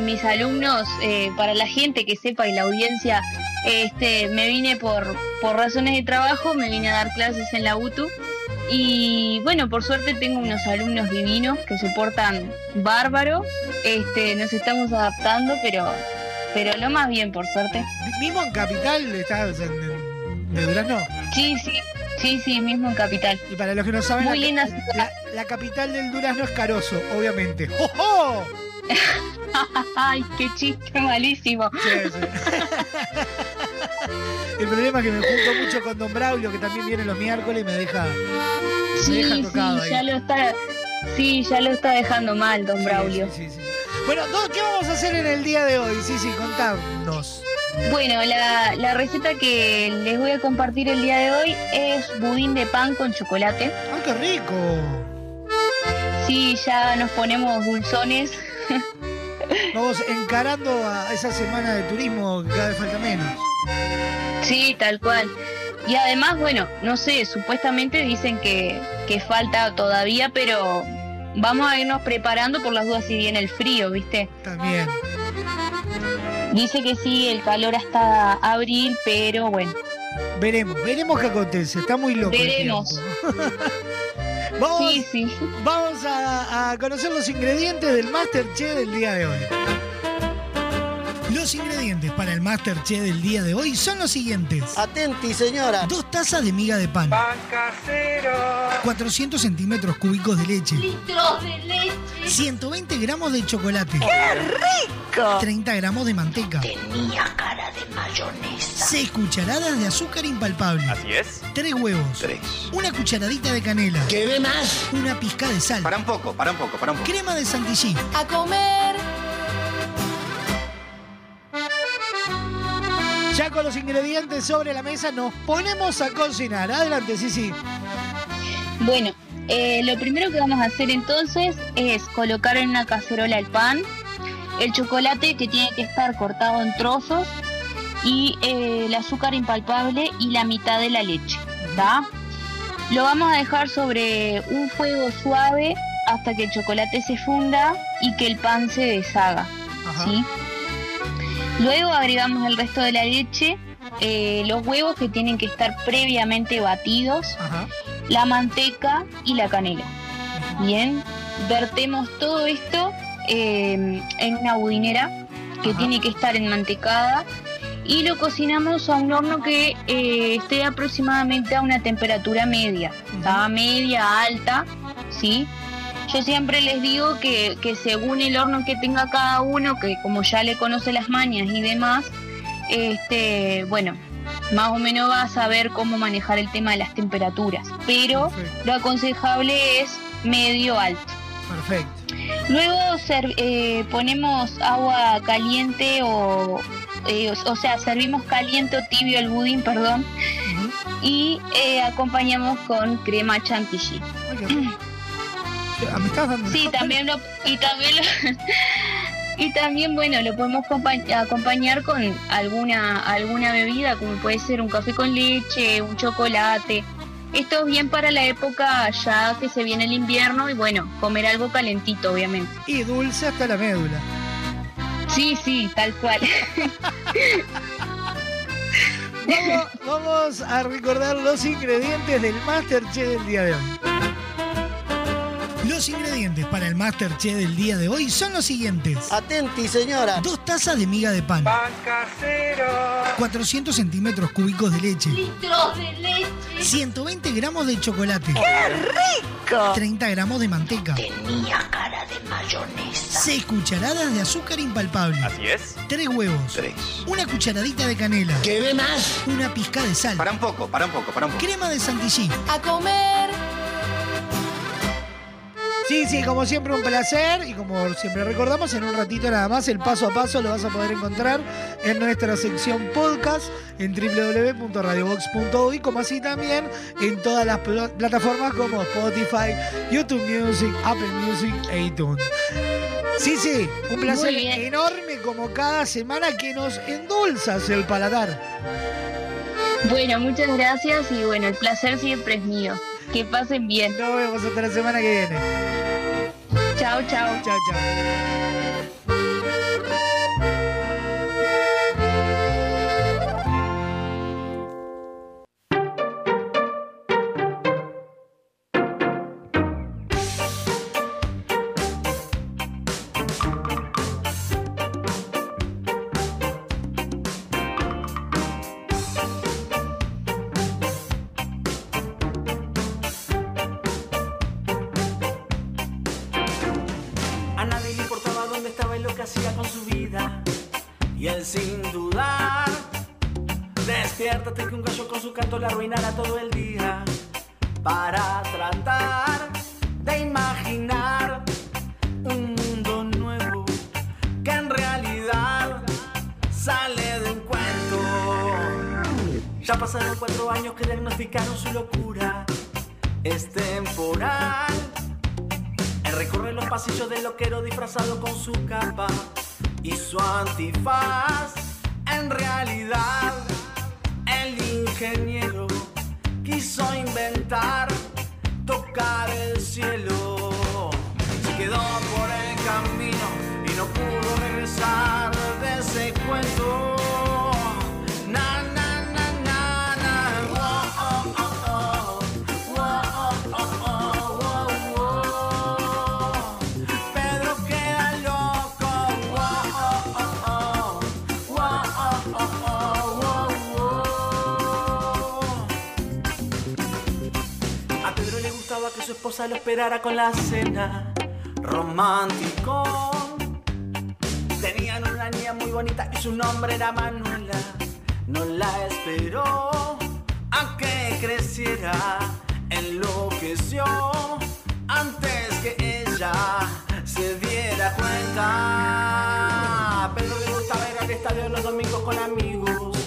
mis alumnos, eh, para la gente que sepa y la audiencia, este, me vine por, por razones de trabajo, me vine a dar clases en la UTU. Y bueno, por suerte tengo unos alumnos divinos que se portan bárbaro. Este, nos estamos adaptando, pero, pero lo más bien, por suerte.
¿Mismo en Capital estás en, en- de Durazno?
Sí, sí, sí, sí, mismo en Capital.
Y para los que no saben,
Muy
la,
linda
la- la capital del Durazno es Caroso, obviamente. ¡Oh, oh!
Ay, qué chiste malísimo.
El problema es que me junto mucho con Don Braulio, que también viene los miércoles y me deja, me
Sí, sí,
ahí.
ya lo está, sí, ya lo está dejando mal, don Braulio.
Bueno, ¿qué vamos a hacer en el día de hoy? Sí, sí, contanos.
Bueno, la, la receta que les voy a compartir el día de hoy es budín de pan con chocolate.
¡Ay, qué rico!
Sí, ya nos ponemos dulzones.
Vamos encarando a esa semana de turismo que cada vez falta menos.
Sí, tal cual. Y además, bueno, no sé, supuestamente dicen que, que falta todavía, pero vamos a irnos preparando por las dudas si viene el frío, ¿viste?
También.
Dice que sí, el calor hasta abril, pero bueno.
Veremos, veremos qué acontece. Está muy loco. el Vamos vamos a, a conocer los ingredientes del Masterchef del día de hoy. Los ingredientes para el Masterchef del día de hoy son los siguientes.
Atenti, señora.
Dos tazas de miga de pan. 400 centímetros cúbicos de leche.
Litros de leche.
120 gramos de chocolate.
¡Qué rico!
30 gramos de manteca.
Tenía cara de mayonesa.
6 cucharadas de azúcar impalpable.
Así es.
3 huevos.
Tres.
Una cucharadita de canela.
¿Qué ve más?
Una pizca de sal.
Para un poco, para un poco, para un poco.
Crema de chantilly.
A comer.
Ya con los ingredientes sobre la mesa nos ponemos a cocinar. Adelante, sí, sí.
Bueno, eh, lo primero que vamos a hacer entonces es colocar en una cacerola el pan, el chocolate que tiene que estar cortado en trozos y eh, el azúcar impalpable y la mitad de la leche. ¿tá? Lo vamos a dejar sobre un fuego suave hasta que el chocolate se funda y que el pan se deshaga. ¿sí? Luego agregamos el resto de la leche, eh, los huevos que tienen que estar previamente batidos, la manteca y la canela. Bien, vertemos todo esto eh, en una budinera que tiene que estar enmantecada y lo cocinamos a un horno que eh, esté aproximadamente a una temperatura media, ¿tá? media, alta, ¿sí? Yo siempre les digo que, que según el horno que tenga cada uno, que como ya le conoce las mañas y demás, este, bueno, más o menos va a saber cómo manejar el tema de las temperaturas. Pero lo aconsejable es medio alto.
Perfecto.
Luego eh, ponemos agua caliente o, eh, o, o sea, servimos caliente o tibio el budín, perdón, y eh, acompañamos con crema chantilly.
¿Me estás dando
Sí, también lo, y también lo- y también bueno lo podemos compa- acompañar con alguna alguna bebida como puede ser un café con leche, un chocolate. Esto es bien para la época ya que se viene el invierno y bueno, comer algo calentito obviamente.
Y dulce hasta la médula.
Sí, sí, tal cual.
Vamos, vamos a recordar los ingredientes del Masterchef del día de hoy. Los ingredientes para el Masterchef del día de hoy son los siguientes.
Atenti, señora.
Dos tazas de miga de pan. 400 centímetros cúbicos de leche.
Litros de leche.
120 gramos de chocolate.
¡Qué rico!
30 gramos de manteca.
Tenía cara de mayonesa.
6 cucharadas de azúcar impalpable.
Así es.
3 huevos.
Tres.
Una cucharadita de canela.
¿Qué ve más?
Una pizca de sal.
Para un poco, para un poco, para un poco.
Crema de chantilly.
A comer.
Sí, sí, como siempre un placer y como siempre recordamos, en un ratito nada más el paso a paso lo vas a poder encontrar en nuestra sección podcast en www.radiobox.uy, como así también en todas las pl- plataformas como Spotify, YouTube Music, Apple Music e iTunes. Sí, sí, un placer enorme como cada semana que nos endulzas el paladar.
Bueno, muchas gracias y bueno, el placer siempre es mío. Que pasen bien.
Nos vemos hasta la semana que viene.
Chao, chao.
Chao, chao.
Arruinará todo el día. Para tratar de imaginar un mundo nuevo que en realidad sale de un cuento. Ya pasaron cuatro años que diagnosticaron su locura. Es temporal. Él recorre los pasillos del loquero disfrazado con su capa y su antifaz. Inventar esposa lo esperara con la cena romántico. Tenían una niña muy bonita y su nombre era Manuela. No la esperó a que creciera, enloqueció antes que ella se diera cuenta. Pedro le gustaba ir al estadio los domingos con amigos,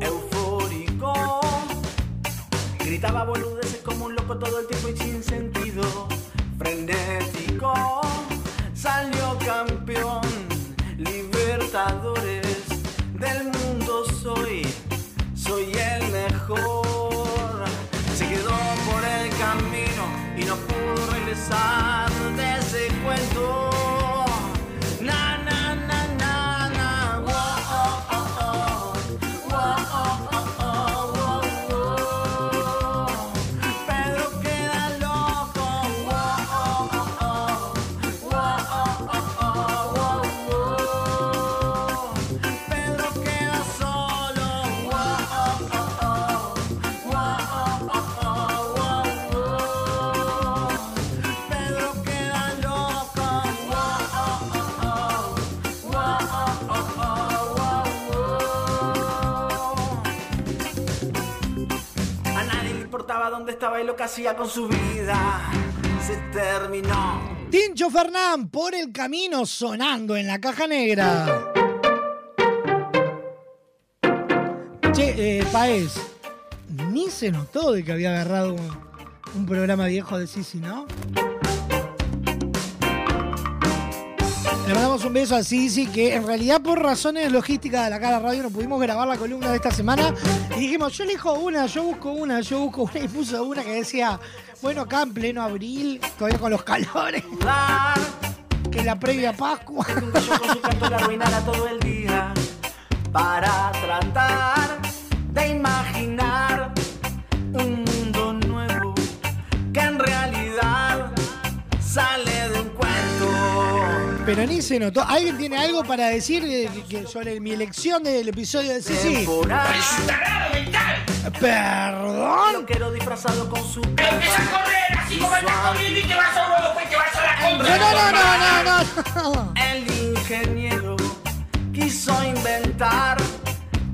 eufórico. Gritaba boludeces como un loco todo el tiempo y sin sentido. olvido. Y lo que hacía con su vida. Se terminó.
Tincho Fernán por el camino sonando en la caja negra. Che, eh, Paez, ni se notó de que había agarrado un, un programa viejo de Sisi, ¿no? Le mandamos un beso a Sisi, que en realidad por razones logísticas de la cara radio no pudimos grabar la columna de esta semana. Y dijimos, yo elijo una, yo busco una, yo busco una. Y puso una que decía, bueno, acá en pleno abril, todavía con los calores, que la previa Pascua.
Todo el día. Para tratar de imaginar un mundo nuevo que en realidad sale.
Pero ni se notó. ¿Alguien tiene algo para decir eh, que sobre mi elección del episodio de Sisi? ¿Perdón?
Loquero disfrazado con su
Empieza a correr así como estás corriendo y te vas a un huevo, pues te vas a la
No,
contra.
no, no, no, no, no.
El ingeniero quiso inventar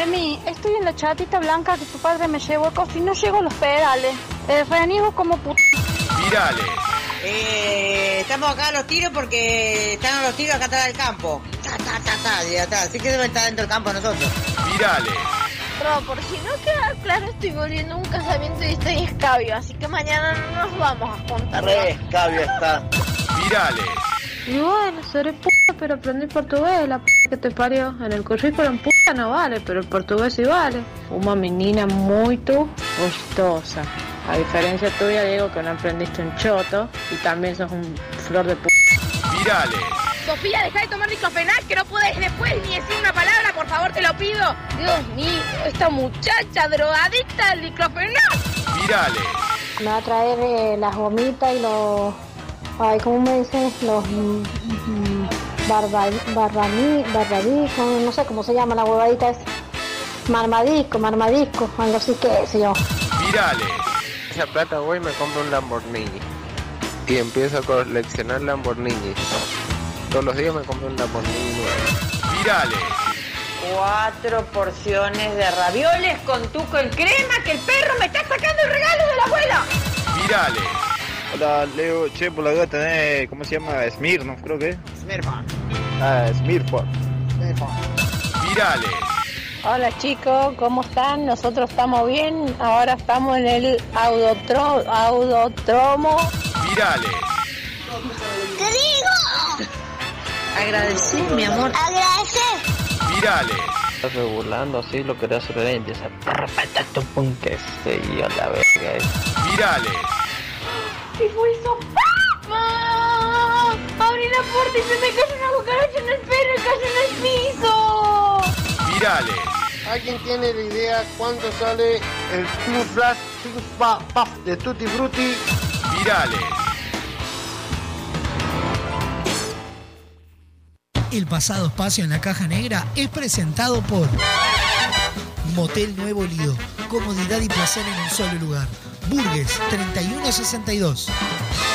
Emi, estoy en la chatita blanca que tu padre me llevó a y no llego a los pedales. Eh, reniego como puta.
Virales.
Eh, estamos acá a los tiros porque están a los tiros acá atrás del campo. Ta, ta, ta, ta, y atrás. Así que deben estar dentro del campo nosotros.
Virales.
Bro, por si no queda claro, estoy volviendo a un casamiento y estoy escabio, así que mañana no nos vamos a juntar.
escabio está.
Virales.
Y bueno, seré puta, pero aprendí portugués, la p que te parió. En el currículum puta no vale, pero el portugués sí vale. Una menina muy gustosa. A diferencia tuya, digo que no aprendiste un choto y también sos un flor de p.
Virales.
Sofía, deja de tomar diclofenac, que no puedes después ni decir una palabra, por favor, te lo pido. Dios mío, esta muchacha drogadicta al diclofenac.
Virales.
Me va a traer eh, las gomitas y los... Ay, ¿cómo me dicen? Los... mm, mm, barba, barbaní, barbadisco, no sé cómo se llama la huevadita esa. Marmadisco, marmadisco, algo así que sé yo.
Virales.
Esa plata voy y me compro un Lamborghini. Y empiezo a coleccionar Lamborghini. Todos los días me compro un Lamborghini nuevo.
Virales.
Cuatro porciones de ravioles con tuco en crema que el perro me está sacando el regalo de la abuela.
Virales.
Hola, Leo. Che, por la duda tenés, ¿cómo se llama? Smirnoff, creo que es.
Smirnoff.
Ah, Smirnoff.
Virales.
Hola chicos, ¿cómo están? Nosotros estamos bien. Ahora estamos en el audotro, audotromo.
Virales.
¡Te digo!
Agradecí, mi amor.
¡Agradecer!
Virales.
Estás regulando así lo que hacer y empieza a tu punto se yo la verga. eh.
Virales.
¿Qué fue eso? ¡Papá! Abrí la puerta y se me cayó una cucaracha en el pelo y cayó en el piso.
Virales.
¿Alguien tiene la idea cuánto sale el Two Flash de Tutti Frutti?
Virales.
El pasado espacio en la caja negra es presentado por Motel Nuevo Lido. Comodidad y placer en un solo lugar. Burgues 3162.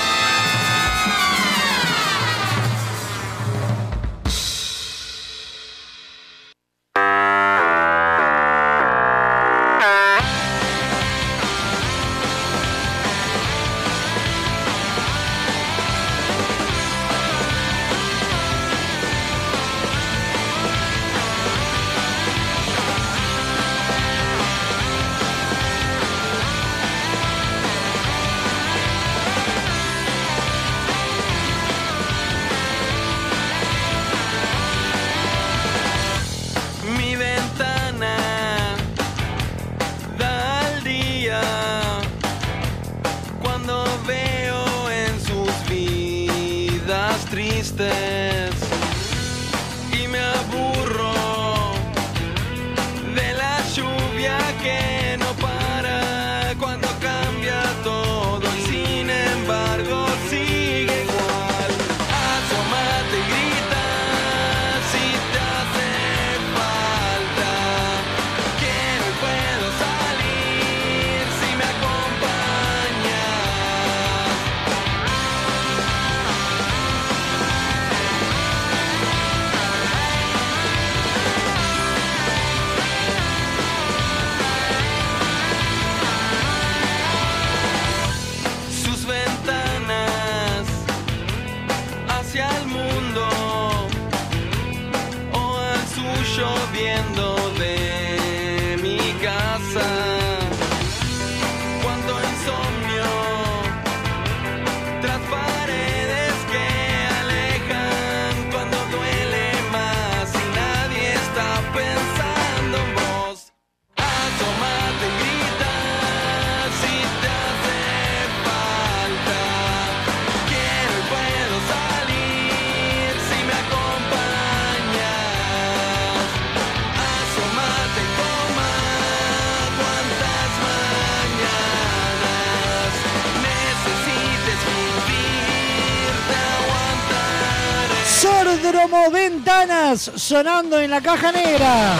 Sonando en la caja negra.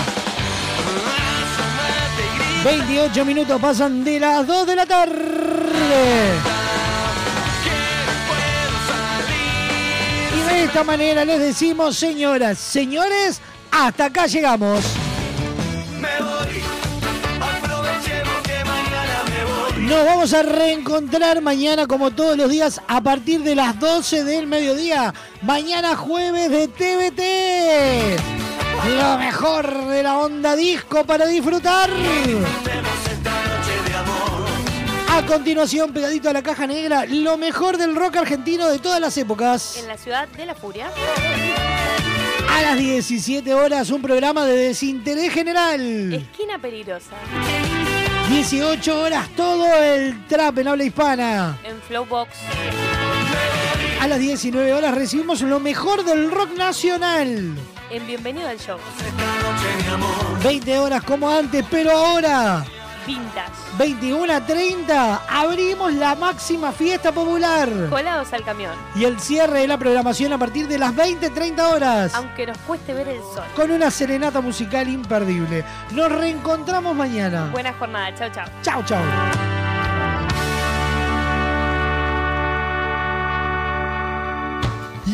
28 minutos pasan de las 2 de la tarde. Y de esta manera les decimos, señoras, señores, hasta acá llegamos. Nos vamos a reencontrar mañana como todos los días a partir de las 12 del mediodía. Mañana jueves de TVT. Lo mejor de la onda disco para disfrutar. A continuación, pegadito a la caja negra, lo mejor del rock argentino de todas las épocas.
En la ciudad de la furia.
A las 17 horas, un programa de desinterés general.
Esquina peligrosa.
18 horas, todo el trap en habla hispana.
En Flowbox.
A las 19 horas recibimos lo mejor del rock nacional.
En Bienvenido al Show.
20 horas como antes, pero ahora,
Vintage.
21 a 30, abrimos la máxima fiesta popular.
Colados al camión.
Y el cierre de la programación a partir de las 20-30 horas.
Aunque nos cueste ver el sol.
Con una serenata musical imperdible. Nos reencontramos mañana.
Buena jornada. Chao, chao.
Chao, chao.